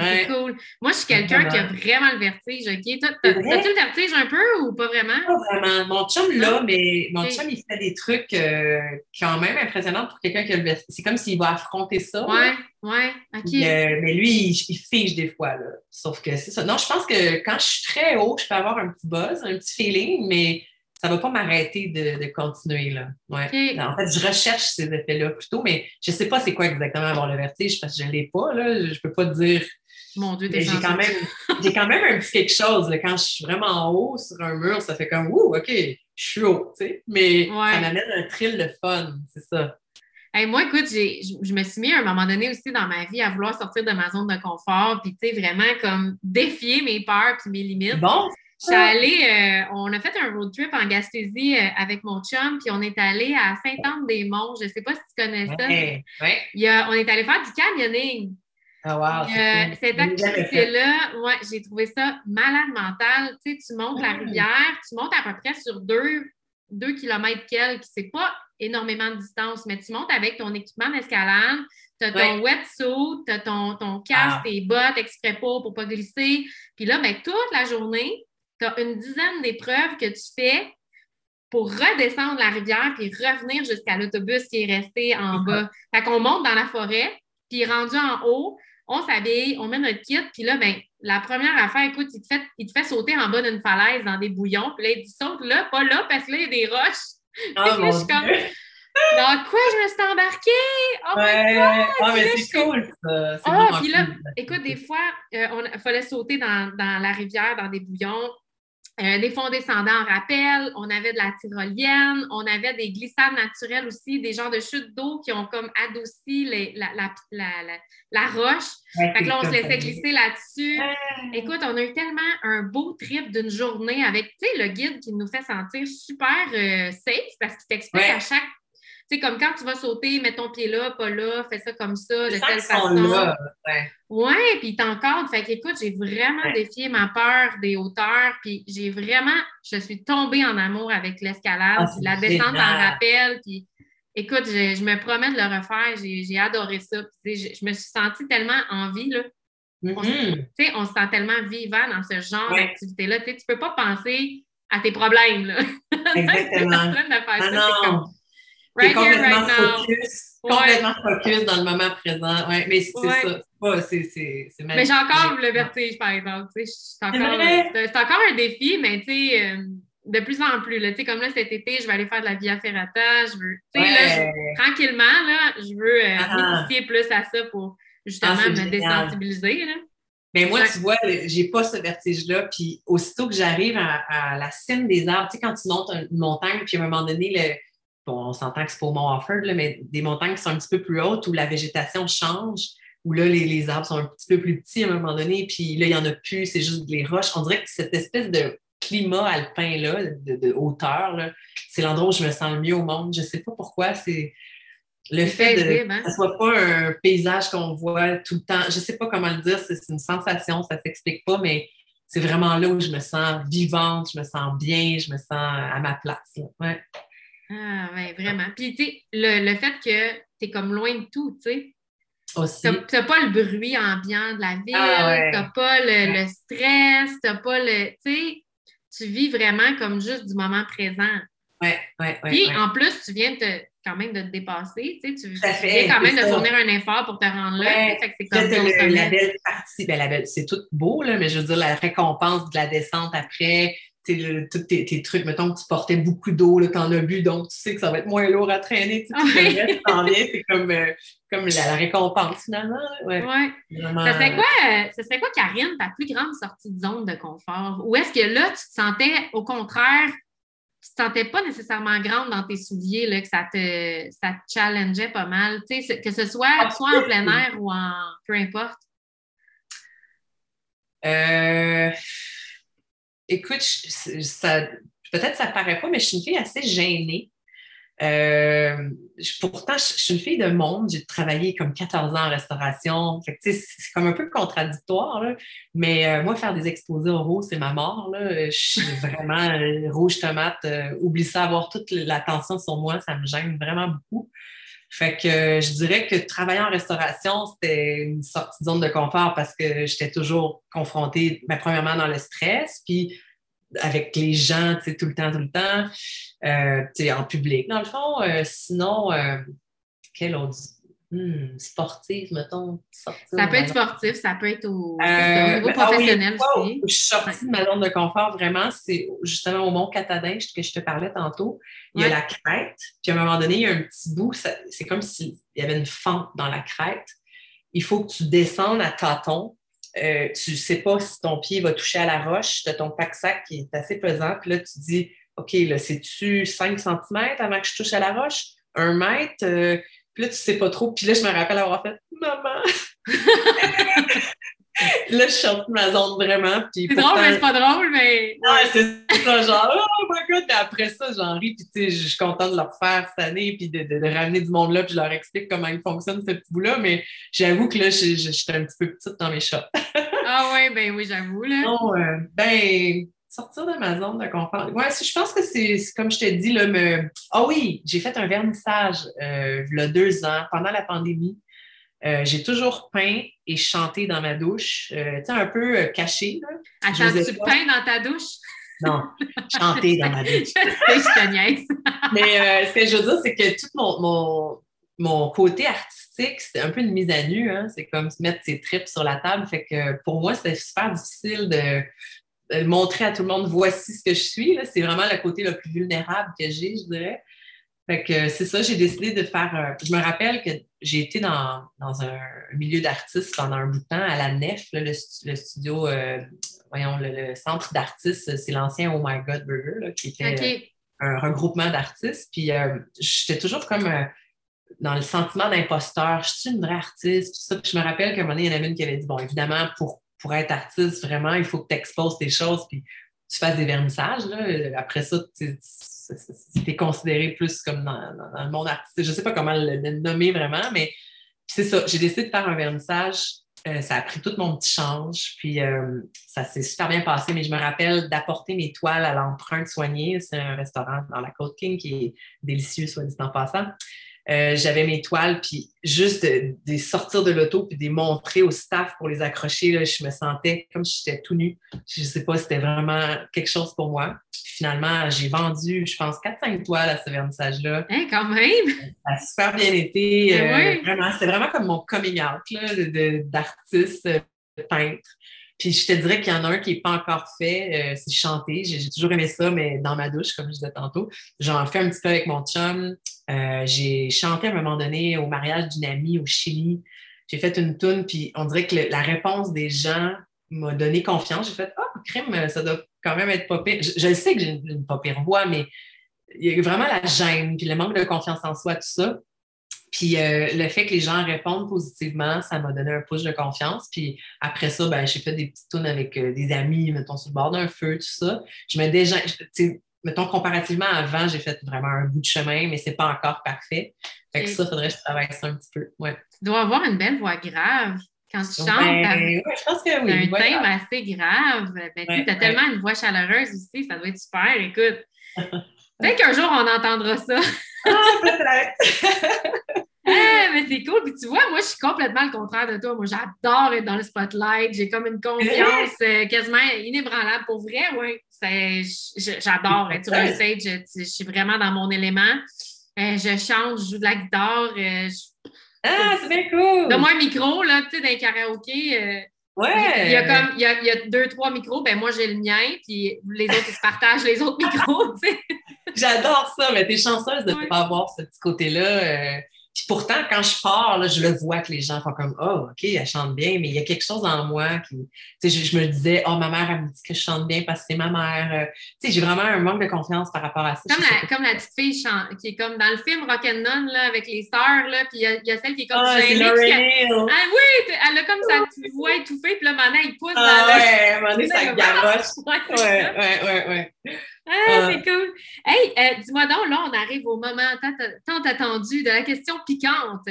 C'est cool. Moi, je suis quelqu'un qui a vraiment le vertige. OK? T'as-tu le vertige un peu ou pas vraiment? Pas vraiment. Mon chum là, mais mon chum, il fait des trucs euh, quand même impressionnants pour quelqu'un qui a le vertige. C'est comme s'il va affronter ça. Ouais, ouais, OK. Euh, mais lui, il, il, fige des fois. Là. Sauf que c'est ça. Non, je pense que quand je suis très haut, je peux avoir un petit buzz, un petit feeling, mais ça ne va pas m'arrêter de, continuer. Là. Ouais. En fait, je recherche ces effets-là plutôt, mais je ne sais pas c'est quoi exactement avoir le vertige parce que je ne l'ai pas. Là. Je ne peux pas dire mon Dieu, j'ai quand, même, j'ai quand même un petit quelque chose. Quand je suis vraiment en haut sur un mur, ça fait comme Ouh, OK, je suis haut, tu sais. Mais ça m'amène un thrill de fun, c'est ça. moi, écoute, je, me suis mis à un moment donné aussi dans ma vie à vouloir sortir de ma zone de confort, puis tu sais, vraiment comme défier mes peurs puis mes limites. Bon. Je suis allée, euh, on a fait un road trip en Gaspésie euh, avec mon chum, puis on est allé à Sainte-Anne-des-Monts. Je ne sais pas si tu connais ça. Ouais, on est allé faire du canyoning. Ah, wow, euh, cette activité-là, ouais, j'ai trouvé ça malade mental. Tu sais, tu montes la ah. rivière, tu montes à peu près sur deux, deux kilomètres quelques. C'est pas énormément de distance, mais tu montes avec ton équipement d'escalade, tu as ton wetsuit, tu as ton, ton casque, ah. tes bottes exprès pour pour pas glisser. Puis là, ben, toute la journée, tu as une dizaine d'épreuves que tu fais pour redescendre la rivière puis revenir jusqu'à l'autobus qui est resté en bas. Fait qu'on monte dans la forêt, puis rendu en haut, on s'habille, on met notre kit, puis là, ben, la première affaire, écoute, il te fait, il te fait sauter en bas d'une falaise dans des bouillons, puis là, il dit saute là, pas là, parce que là, il y a des roches. Oh, là, je suis comme, dans quoi je me suis embarquée? Oh my God! Ah, mais c'est cool, ça. Ah, puis là, écoute, des fois, euh, il fallait sauter dans, dans, la rivière, dans des bouillons. Euh, des fonds descendants en rappel, on avait de la tyrolienne, on avait des glissades naturelles aussi, des genres de chutes d'eau qui ont comme adouci la, roche. fait que là, on se laissait glisser là-dessus. Écoute, on a eu tellement un beau trip d'une journée avec, tu sais, le guide qui nous fait sentir super euh, safe parce qu'il t'explique à chaque sais, comme quand tu vas sauter, mets ton pied là, pas là, fais ça comme ça, de telle façon. Là, ouais. ouais, puis t'encadres. Fait qu'écoute, j'ai vraiment défié ma peur des hauteurs, puis j'ai vraiment, je suis tombée en amour avec l'escalade, ah, la descente en rappel, puis écoute, je, me promets de le refaire, j'ai adoré ça. Je, je, me suis sentie tellement en vie, là. Mm-hmm. on, se sent tellement vivant dans ce genre d'activité-là. Tu ne peux pas penser à tes problèmes. Là. Exactement. en train de faire ah ça, non. Right complètement focus, complètement focus dans le moment présent. Ouais, mais c'est ça. C'est Mais j'ai encore le vertige, par exemple. C'est encore, un défi, mais tu sais, euh, de plus en plus. Là, comme là, cet été, je vais aller faire de la via ferrata. Je veux, là, tranquillement, là, je veux euh, ah. plus à ça pour justement ah, me désensibiliser. Là. Mais moi, tu vois, j'ai pas ce vertige-là. Puis aussitôt que j'arrive à, la cime des arbres, tu sais, quand tu montes une montagne, puis à un moment donné, le, bon, on s'entend que c'est pas au Mont Offord, mais des montagnes qui sont un petit peu plus hautes où la végétation change, où là, les, arbres sont un petit peu plus petits à un moment donné, puis là, il n'y en a plus, c'est juste des roches. On dirait que cette espèce de climat alpin-là, de, hauteur, c'est l'endroit où je me sens le mieux au monde. Je ne sais pas pourquoi, c'est le fait que hein? ce ne soit pas un paysage qu'on voit tout le temps. Je ne sais pas comment le dire, c'est une sensation, ça ne s'explique pas, mais c'est vraiment là où je me sens vivante, je me sens bien, je me sens à ma place. Ouais. Ah, oui, vraiment. Puis, tu sais, le, fait que tu es comme loin de tout, tu sais. Aussi. Tu n'as pas le bruit ambiant de la ville, ah, tu n'as pas le, le stress, tu n'as pas le. Tu sais, tu vis vraiment comme juste du moment présent. Oui, oui, oui. Puis en plus, tu viens quand même de te dépasser. Tu, sais, tu, viens quand même de fournir un effort pour te rendre là. c'est comme la belle partie, ben, c'est tout beau, là, mais je veux dire, la récompense de la descente après, tous tes, tes, trucs, mettons que tu portais beaucoup d'eau, tu en as bu, donc tu sais que ça va être moins lourd à traîner. Tu sais, c'est comme, euh, comme la, récompense finalement. Ouais. Ça serait quoi, ça serait quoi, Karine, ta plus grande sortie de zone de confort? Ou est-ce que là, tu te sentais au contraire, tu te sentais pas nécessairement grande dans tes souliers, là, que ça te, ça te challengeait pas mal, que ce soit, soit en plein air ou en peu importe? Euh écoute, ça, peut-être ça paraît pas, mais je suis une fille assez gênée. Euh, pourtant, je, suis une fille de monde. J'ai travaillé comme 14 ans en restauration. c'est comme un peu contradictoire. Mais euh, moi, faire des exposés oraux, c'est ma mort. Là. Je suis vraiment euh, rouge tomate. oublie ça, avoir toute l'attention sur moi, ça me gêne vraiment beaucoup. Fait que je dirais que travailler en restauration, c'était une sortie de zone de confort parce que j'étais toujours confrontée, ben, premièrement, dans le stress, puis avec les gens, tu sais, tout le temps, tout le temps, euh, tu sais, en public, dans le fond. Euh, sinon, euh, quel autre Hmm, sportif, mettons. Ça peut être sportif, ça peut être au, euh, niveau ben, ah professionnel aussi. je suis sortie de ma zone de confort vraiment, c'est justement au Mont Catadin que je te parlais tantôt. Il y a la crête, puis à un moment donné, il y a un petit bout, c'est comme s'il y avait une fente dans la crête. Il faut que tu descendes à tâtons. Euh, tu ne sais pas si ton pied va toucher à la roche, tu as ton pack-sac qui est assez pesant, puis là, tu dis, OK, là, c'est-tu 5 cm avant que je touche à la roche? Un mètre? Euh, puis là, tu sais pas trop. Puis là, je me rappelle avoir fait Maman! là, je sors de ma zone vraiment. C'est drôle, mais c'est pas drôle, mais. Ouais, c'est ça, genre, oh my god! Puis après ça, j'en ris. Puis tu sais, je suis contente de leur faire cette année, puis de, de, ramener du monde là, puis je leur explique comment il fonctionne, ce petit bout-là. Mais j'avoue que là, j'étais un petit peu petite dans mes chats. ah ouais, ben oui, j'avoue, là. Non, euh, ben sortir de ma zone de confort. Ouais, je pense que c'est comme je te dis, là, me... ah oui, j'ai fait un vernissage euh, il y a deux ans, pendant la pandémie. Euh, j'ai toujours peint et chanté dans ma douche, euh, tu sais, un peu caché. Là. Attends, tu peins dans ta douche? Non, chanter dans ma douche. je sais, je te niaise. Mais ce que je veux dire, c'est que tout mon, mon, mon côté artistique, c'est un peu une mise à nu. Hein? C'est comme se mettre ses tripes sur la table. Fait que pour moi, c'était super difficile de, montrer à tout le monde voici ce que je suis. C'est vraiment le côté le plus vulnérable que j'ai, je dirais. Fait que c'est ça, j'ai décidé de faire. Euh, je me rappelle que j'ai été dans, un milieu d'artistes pendant un bout de temps à la Nef, le, studio, euh, voyons, le, centre d'artistes, c'est l'ancien Oh My God Burger, qui était un regroupement d'artistes. Puis j'étais toujours comme dans le sentiment d'imposteur. Je suis une vraie artiste, tout ça. Puis je me rappelle qu'à un moment donné, il y en avait une qui avait dit Bon, évidemment, pour pour être artiste, vraiment, il faut que tu exposes tes choses puis tu fasses des vernissages. Là. Après ça, c'était considéré plus comme dans, le monde artistique. Je ne sais pas comment le, nommer vraiment, mais c'est ça. J'ai décidé de faire un vernissage. Euh, ça a pris tout mon petit change, puis euh, ça s'est super bien passé, mais je me rappelle d'apporter mes toiles à l'empreinte soignée. C'est un restaurant dans la Côte King qui est délicieux, soit dit en passant. Euh, j'avais mes toiles, puis juste de, sortir de l'auto puis de les montrer au staff pour les accrocher, là, je me sentais comme si j'étais tout nu. Je ne sais pas, c'était vraiment quelque chose pour moi. Puis finalement, j'ai vendu, je pense, 4-5 toiles à ce vernissage-là. Hein, quand même! Ça a super bien été. Ben euh, vraiment, c'était vraiment comme mon coming out d'artiste, de, de peintre. Puis je te dirais qu'il y en a un qui n'est pas encore fait, euh, c'est chanter. J'ai toujours aimé ça, mais dans ma douche, comme je disais tantôt. J'en fais un petit peu avec mon chum. Euh, j'ai chanté à un moment donné au mariage d'une amie au Chili. J'ai fait une toune, puis on dirait que la réponse des gens m'a donné confiance. J'ai fait Ah, oh, crème, ça doit quand même être pas pire. Je, sais que j'ai une, pas pire voix, mais il y a vraiment la gêne, puis le manque de confiance en soi, tout ça. Puis euh, le fait que les gens répondent positivement, ça m'a donné un push de confiance. Puis après ça, ben, j'ai fait des petites tunes avec euh, des amis, mettons, sur le bord d'un feu, tout ça. Je me déjà, mettons, comparativement avant, j'ai fait vraiment un bout de chemin, mais c'est pas encore parfait. Fait que ça, il faudrait que je travaille ça un petit peu. Ouais. Tu dois avoir une belle voix grave. Quand tu chantes, ben, je pense que oui, un thème assez grave. Ben, tu as tellement une voix chaleureuse aussi, ça doit être super. Écoute, peut-être qu'un jour, on entendra ça. ah, peut-être! Ah, mais c'est cool. Puis tu vois, moi, je suis complètement le contraire de toi. Moi, j'adore être dans le spotlight. J'ai comme une confiance euh, quasiment inébranlable. Pour vrai, oui. J'adore être sur un stage. Je, suis vraiment dans mon élément. Euh, je chante, je joue de la guitare. Euh, ah, c'est bien cool! Donne-moi un micro, là, tu sais, dans les karaokés. Ouais. Il y a comme, il y a, il y a deux, trois micros, ben moi j'ai le mien, puis les autres, ils se partagent les autres micros, tu sais. J'adore ça, mais t'es chanceuse de ne pas avoir ce petit côté-là. Puis pourtant, quand je pars, je le vois que les gens font comme Oh, OK, elle chante bien, mais il y a quelque chose en moi qui. Tu sais, je, me disais Oh, ma mère, elle me dit que je chante bien parce que c'est ma mère. Euh, tu sais, j'ai vraiment un manque de confiance par rapport à ça. Comme, la, comme la, petite fille qui est comme dans le film Rock'n'None, là, avec les stars, là, puis il y, a celle qui est comme. Ah, c'est Ah oui, elle a comme sa petite voix étouffée, puis là, maintenant, il pousse ah, dans ouais, donné, ça garoche. ouais, ouais, ouais, ouais. Ah, ah, c'est cool. Hey, euh, dis-moi donc, là, on arrive au moment tant, attendu de la question piquante.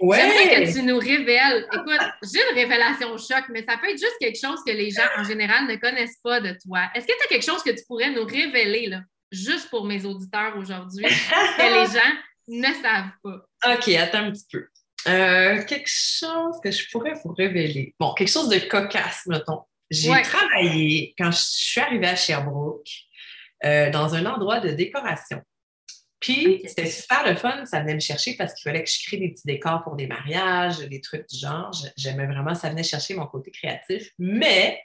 Ouais. J'aimerais que tu nous révèles. Écoute, j'ai une révélation choc, mais ça peut être juste quelque chose que les gens en général ne connaissent pas de toi. Est-ce que tu as quelque chose que tu pourrais nous révéler, là, juste pour mes auditeurs aujourd'hui, que les gens ne savent pas? OK, attends un petit peu. Euh, quelque chose que je pourrais vous révéler. Bon, quelque chose de cocasse, mettons. J'ai travaillé quand je suis arrivée à Sherbrooke. Euh, dans un endroit de décoration. Puis, c'était super le fun, ça venait me chercher parce qu'il fallait que je crée des petits décors pour des mariages, des trucs du genre. J'aimais vraiment, ça venait chercher mon côté créatif. Mais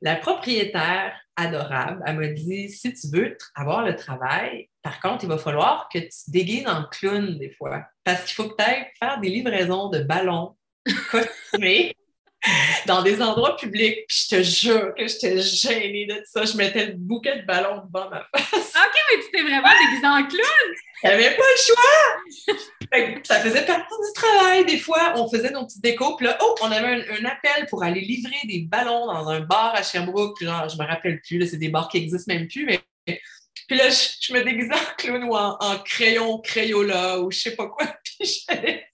la propriétaire adorable, elle m'a dit si tu veux avoir le travail, par contre, il va falloir que tu déguises en clown des fois. Parce qu'il faut peut-être faire des livraisons de ballons costumés dans des endroits publics. Puis je te jure que j'étais gênée de ça. Je mettais le bouquet de ballons devant ma face. OK, mais tu t'es vraiment déguisée en clown! J'avais pas le choix! ça faisait partie du travail. Des fois, on faisait nos petites décos. Puis là, oh, on avait un, appel pour aller livrer des ballons dans un bar à Sherbrooke. Puis genre, je me rappelle plus. C'est des bars qui existent même plus. Mais puis là, je, me déguisais en clown ou en, crayon Crayola ou je sais pas quoi. Puis j'allais.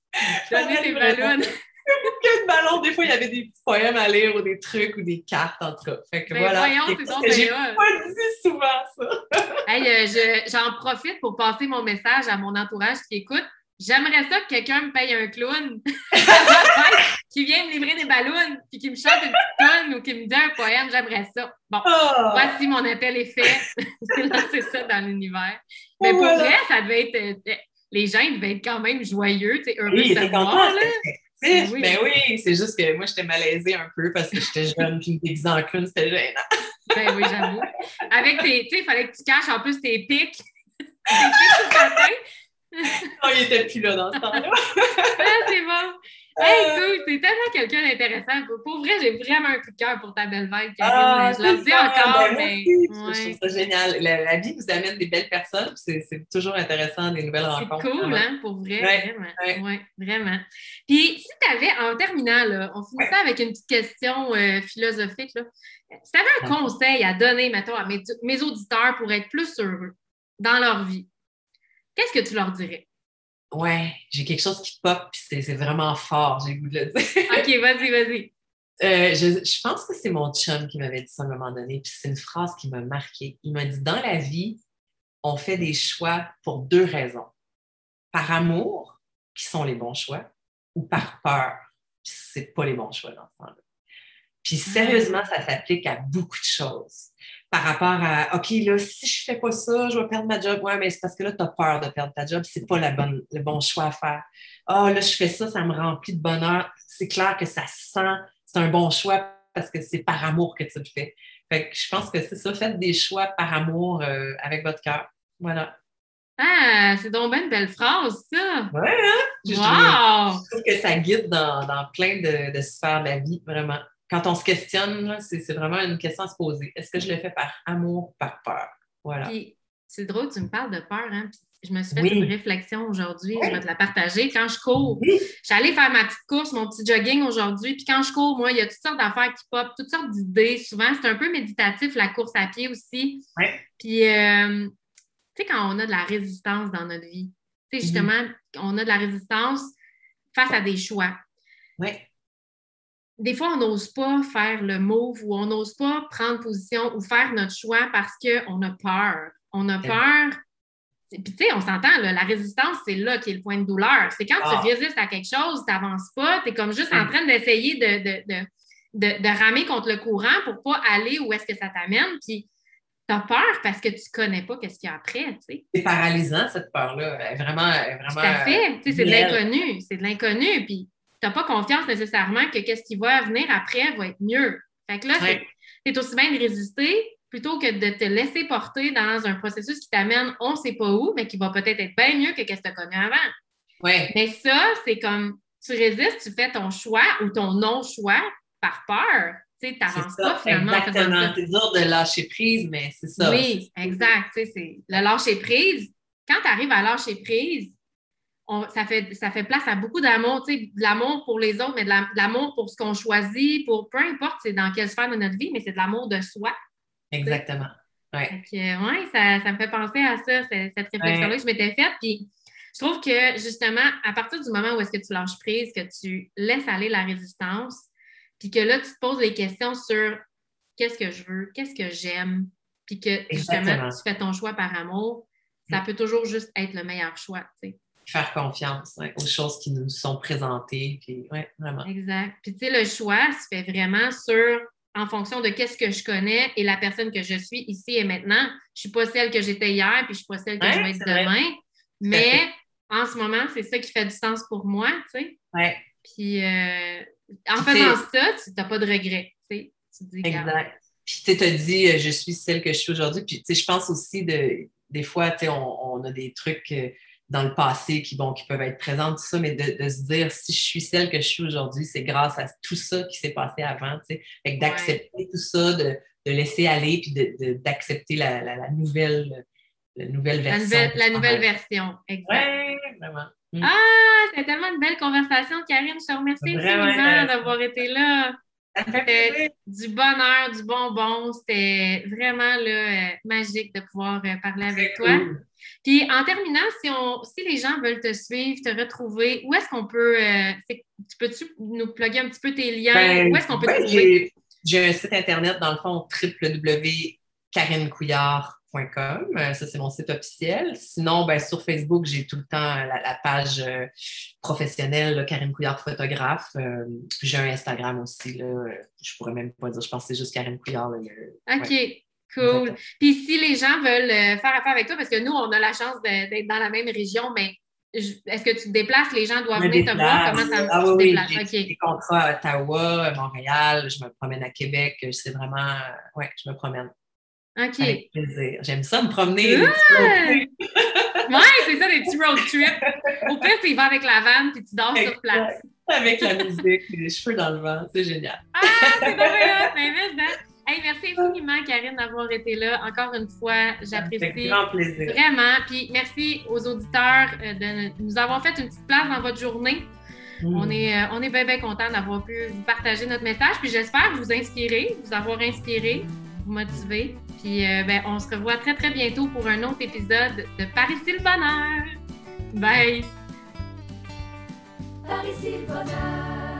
Donner ballons que de ballons. Des fois, il y avait des petits poèmes à lire ou des trucs ou des cartes, en tout cas. Fait que ben voilà. Voyons, c'est bon, J'ai pas dit souvent ça. hey, euh, j'en profite pour passer mon message à mon entourage qui écoute. J'aimerais ça que quelqu'un me paye un clown qui vient me livrer des ballons puis qui me chante une petite tonne ou qui me dit un poème. J'aimerais ça. Bon, oh. voici mon appel est fait. J'ai lancé ça dans l'univers. Mais pour vrai, ça devait être. Euh, les gens devaient être quand même joyeux, heureux oui, de savoir. Ben oui, ben oui c'est juste que moi, j'étais malaisée un peu parce que j'étais jeune, puis me déguisant en clown, c'était gênant. ben oui, j'avoue. Avec tes, tu sais, il fallait que tu caches en plus tes pics. tes pics sur Non, il n'était plus là dans ce temps-là. ah, c'est bon. Hey, euh. écoute, c'est tellement quelqu'un d'intéressant. Pour vrai, j'ai vraiment un coup de cœur pour ta belle vibe, Ah, je la dis encore, ben, mais. Je trouve ça génial. La, vie vous amène des belles personnes, c'est toujours intéressant, des nouvelles rencontres. C'est cool, hein, pour vrai, vraiment. Ouais. vraiment. Puis, si tu avais, en terminant, là, on finit ça avec une petite question euh, philosophique. Là. Si tu avais un conseil à donner, mettons, à mes, mes auditeurs pour être plus heureux, dans leur vie, qu'est-ce que tu leur dirais? Ouais, j'ai quelque chose qui pop, puis c'est vraiment fort, j'ai le goût de le dire. OK, vas-y, vas-y. Euh, je, pense que c'est mon chum qui m'avait dit ça à un moment donné, puis c'est une phrase qui m'a marqué. Il m'a dit Dans la vie, on fait des choix pour deux raisons. Par amour, qui sont les bons choix, ou par peur, qui c'est pas les bons choix dans ce temps-là. Puis sérieusement, ça s'applique à beaucoup de choses. Par rapport à OK, là, si je fais pas ça, je vais perdre ma job. Ouais, mais c'est parce que là, tu as peur de perdre ta job. C'est pas la bonne, le bon choix à faire. Ah, oh, là, je fais ça, ça me remplit de bonheur. C'est clair que ça sent, c'est un bon choix parce que c'est par amour que tu le fais. Fait que je pense que c'est ça, faites des choix par amour euh, avec votre cœur. Voilà. Ah, c'est donc bien une belle phrase, ça! Ouais, hein? Je, wow! je trouve que ça guide dans, dans plein de, de sphères de la vie, vraiment quand on se questionne, c'est vraiment une question à se poser. Est-ce que je le fais par amour ou par peur? Voilà. C'est drôle, tu me parles de peur, hein? je me suis fait une réflexion aujourd'hui, je vais te la partager. Quand je cours, j'allais faire ma petite course, mon petit jogging aujourd'hui, puis quand je cours, moi, il y a toutes sortes d'affaires qui pop, toutes sortes d'idées. Souvent, c'est un peu méditatif, la course à pied aussi. Puis, euh, tu sais, quand on a de la résistance dans notre vie, tu sais, justement, on a de la résistance face à des choix. Des fois, on n'ose pas faire le move ou on n'ose pas prendre position ou faire notre choix parce qu'on a peur. On a peur. Puis, tu sais, on s'entend, la résistance, c'est là qui est le point de douleur. C'est quand tu ah. résistes à quelque chose, tu n'avances pas, tu es comme juste en train d'essayer de, de, ramer contre le courant pour pas aller où est-ce que ça t'amène. Puis, tu as peur parce que tu ne connais pas qu'est-ce qu'il y a après, C'est paralysant, cette peur-là. Vraiment, vraiment. Tout à fait. c'est de l'inconnu. C'est de l'inconnu. Puis, tu n'as pas confiance nécessairement que qu'est-ce qui va venir après va être mieux. Fait que là, c'est aussi bien de résister plutôt que de te laisser porter dans un processus qui t'amène on ne sait pas où, mais qui va peut-être être bien mieux que ce que tu as connu avant. Ouais. Mais ça, c'est comme tu résistes, tu fais ton choix ou ton non-choix par peur. Tu sais, n'avances pas finalement. Exactement. C'est dur de lâcher prise, mais c'est ça. Oui, exact. c'est le lâcher prise. Quand tu arrives à lâcher prise, ça, fait, ça fait place à beaucoup d'amour, tu sais, de l'amour pour les autres, mais de l'amour pour ce qu'on choisit, pour peu importe c'est dans quelle sphère de notre vie, mais c'est de l'amour de soi. Exactement. Ouais. ouais ça, ça, me fait penser à ça, cette réflexion-là que je m'étais faite. Puis je trouve que justement, à partir du moment où est-ce que tu lâches prise, que tu laisses aller la résistance, puis que là, tu te poses les questions sur qu'est-ce que je veux, qu'est-ce que j'aime, puis que justement, tu fais ton choix par amour, ça mm. peut toujours juste être le meilleur choix. Tu sais faire confiance aux choses qui nous sont présentées. Puis, vraiment. Exact. Puis, tu sais, le choix se fait vraiment sur, en fonction de qu'est-ce que je connais et la personne que je suis ici et maintenant. Je ne suis pas celle que j'étais hier, puis je ne suis pas celle que je vais être demain. Mais en ce moment, c'est ça qui fait du sens pour moi, tu sais. Ouais. Puis, euh, en faisant ça, tu n'as pas de regrets, tu sais. Tu dis, exact. Puis, tu as dit, euh, je suis celle que je suis aujourd'hui. Puis, tu sais, je pense aussi de, des fois, tu sais, on, on, a des trucs. Euh, dans le passé qui, bon, qui peuvent être présentes, tout ça, mais de, se dire si je suis celle que je suis aujourd'hui, c'est grâce à tout ça qui s'est passé avant. Tu sais. d'accepter tout ça, de, laisser aller, puis d'accepter la, la, nouvelle, la nouvelle version. La nouvelle, version, exact. Oui, vraiment. Mm. Ah, c'était tellement une belle conversation, Karine. Je te remercie infiniment d'avoir été là. Du bonheur, du bonbon. C'était vraiment là, euh, magique de pouvoir euh, parler avec toi. Puis en terminant, si, on, si les gens veulent te suivre, te retrouver, où est-ce qu'on peut. Euh, peux-tu nous plugger un petit peu tes liens? Ben, où est-ce qu'on peut te trouver? J'ai un site internet, dans le fond, www.karinecouillard.com. Euh, ça, c'est mon site officiel. Sinon, ben, sur Facebook, j'ai tout le temps la, page euh, professionnelle, Karine Couillard photographe. j'ai un Instagram aussi. Là, je pourrais même pas dire, je pense que c'est juste Karine Couillard. OK. Cool. Puis si les gens veulent euh, faire affaire avec toi, parce que nous, on a la chance d'être dans la même région, mais est-ce que tu te déplaces? Les gens doivent venir te voir? Comment ça ah, oui, oui, J'ai des contrats à Ottawa, à Montréal, je me promène à Québec. C'est vraiment... Oui, je me promène. OK. Avec plaisir. J'aime ça me promener. oui, c'est ça, des petits road trips. Au pire, tu y vas avec la vanne puis tu dors sur place. Avec la musique, les cheveux dans le vent. C'est génial. Ah, c'est! Mais hein? merci infiniment, Karine, d'avoir été là. Encore une fois, j'apprécie. grand plaisir. Vraiment. Puis merci aux auditeurs euh, de nous avoir fait une petite place dans votre journée. Mm. On est, euh, on est bien, bien content d'avoir pu vous partager notre message. Puis j'espère vous inspirer, vous avoir inspiré, vous motiver. Puis euh, ben, on se revoit très très bientôt pour un autre épisode de Paris le bonheur. Bye! Paris le bonheur.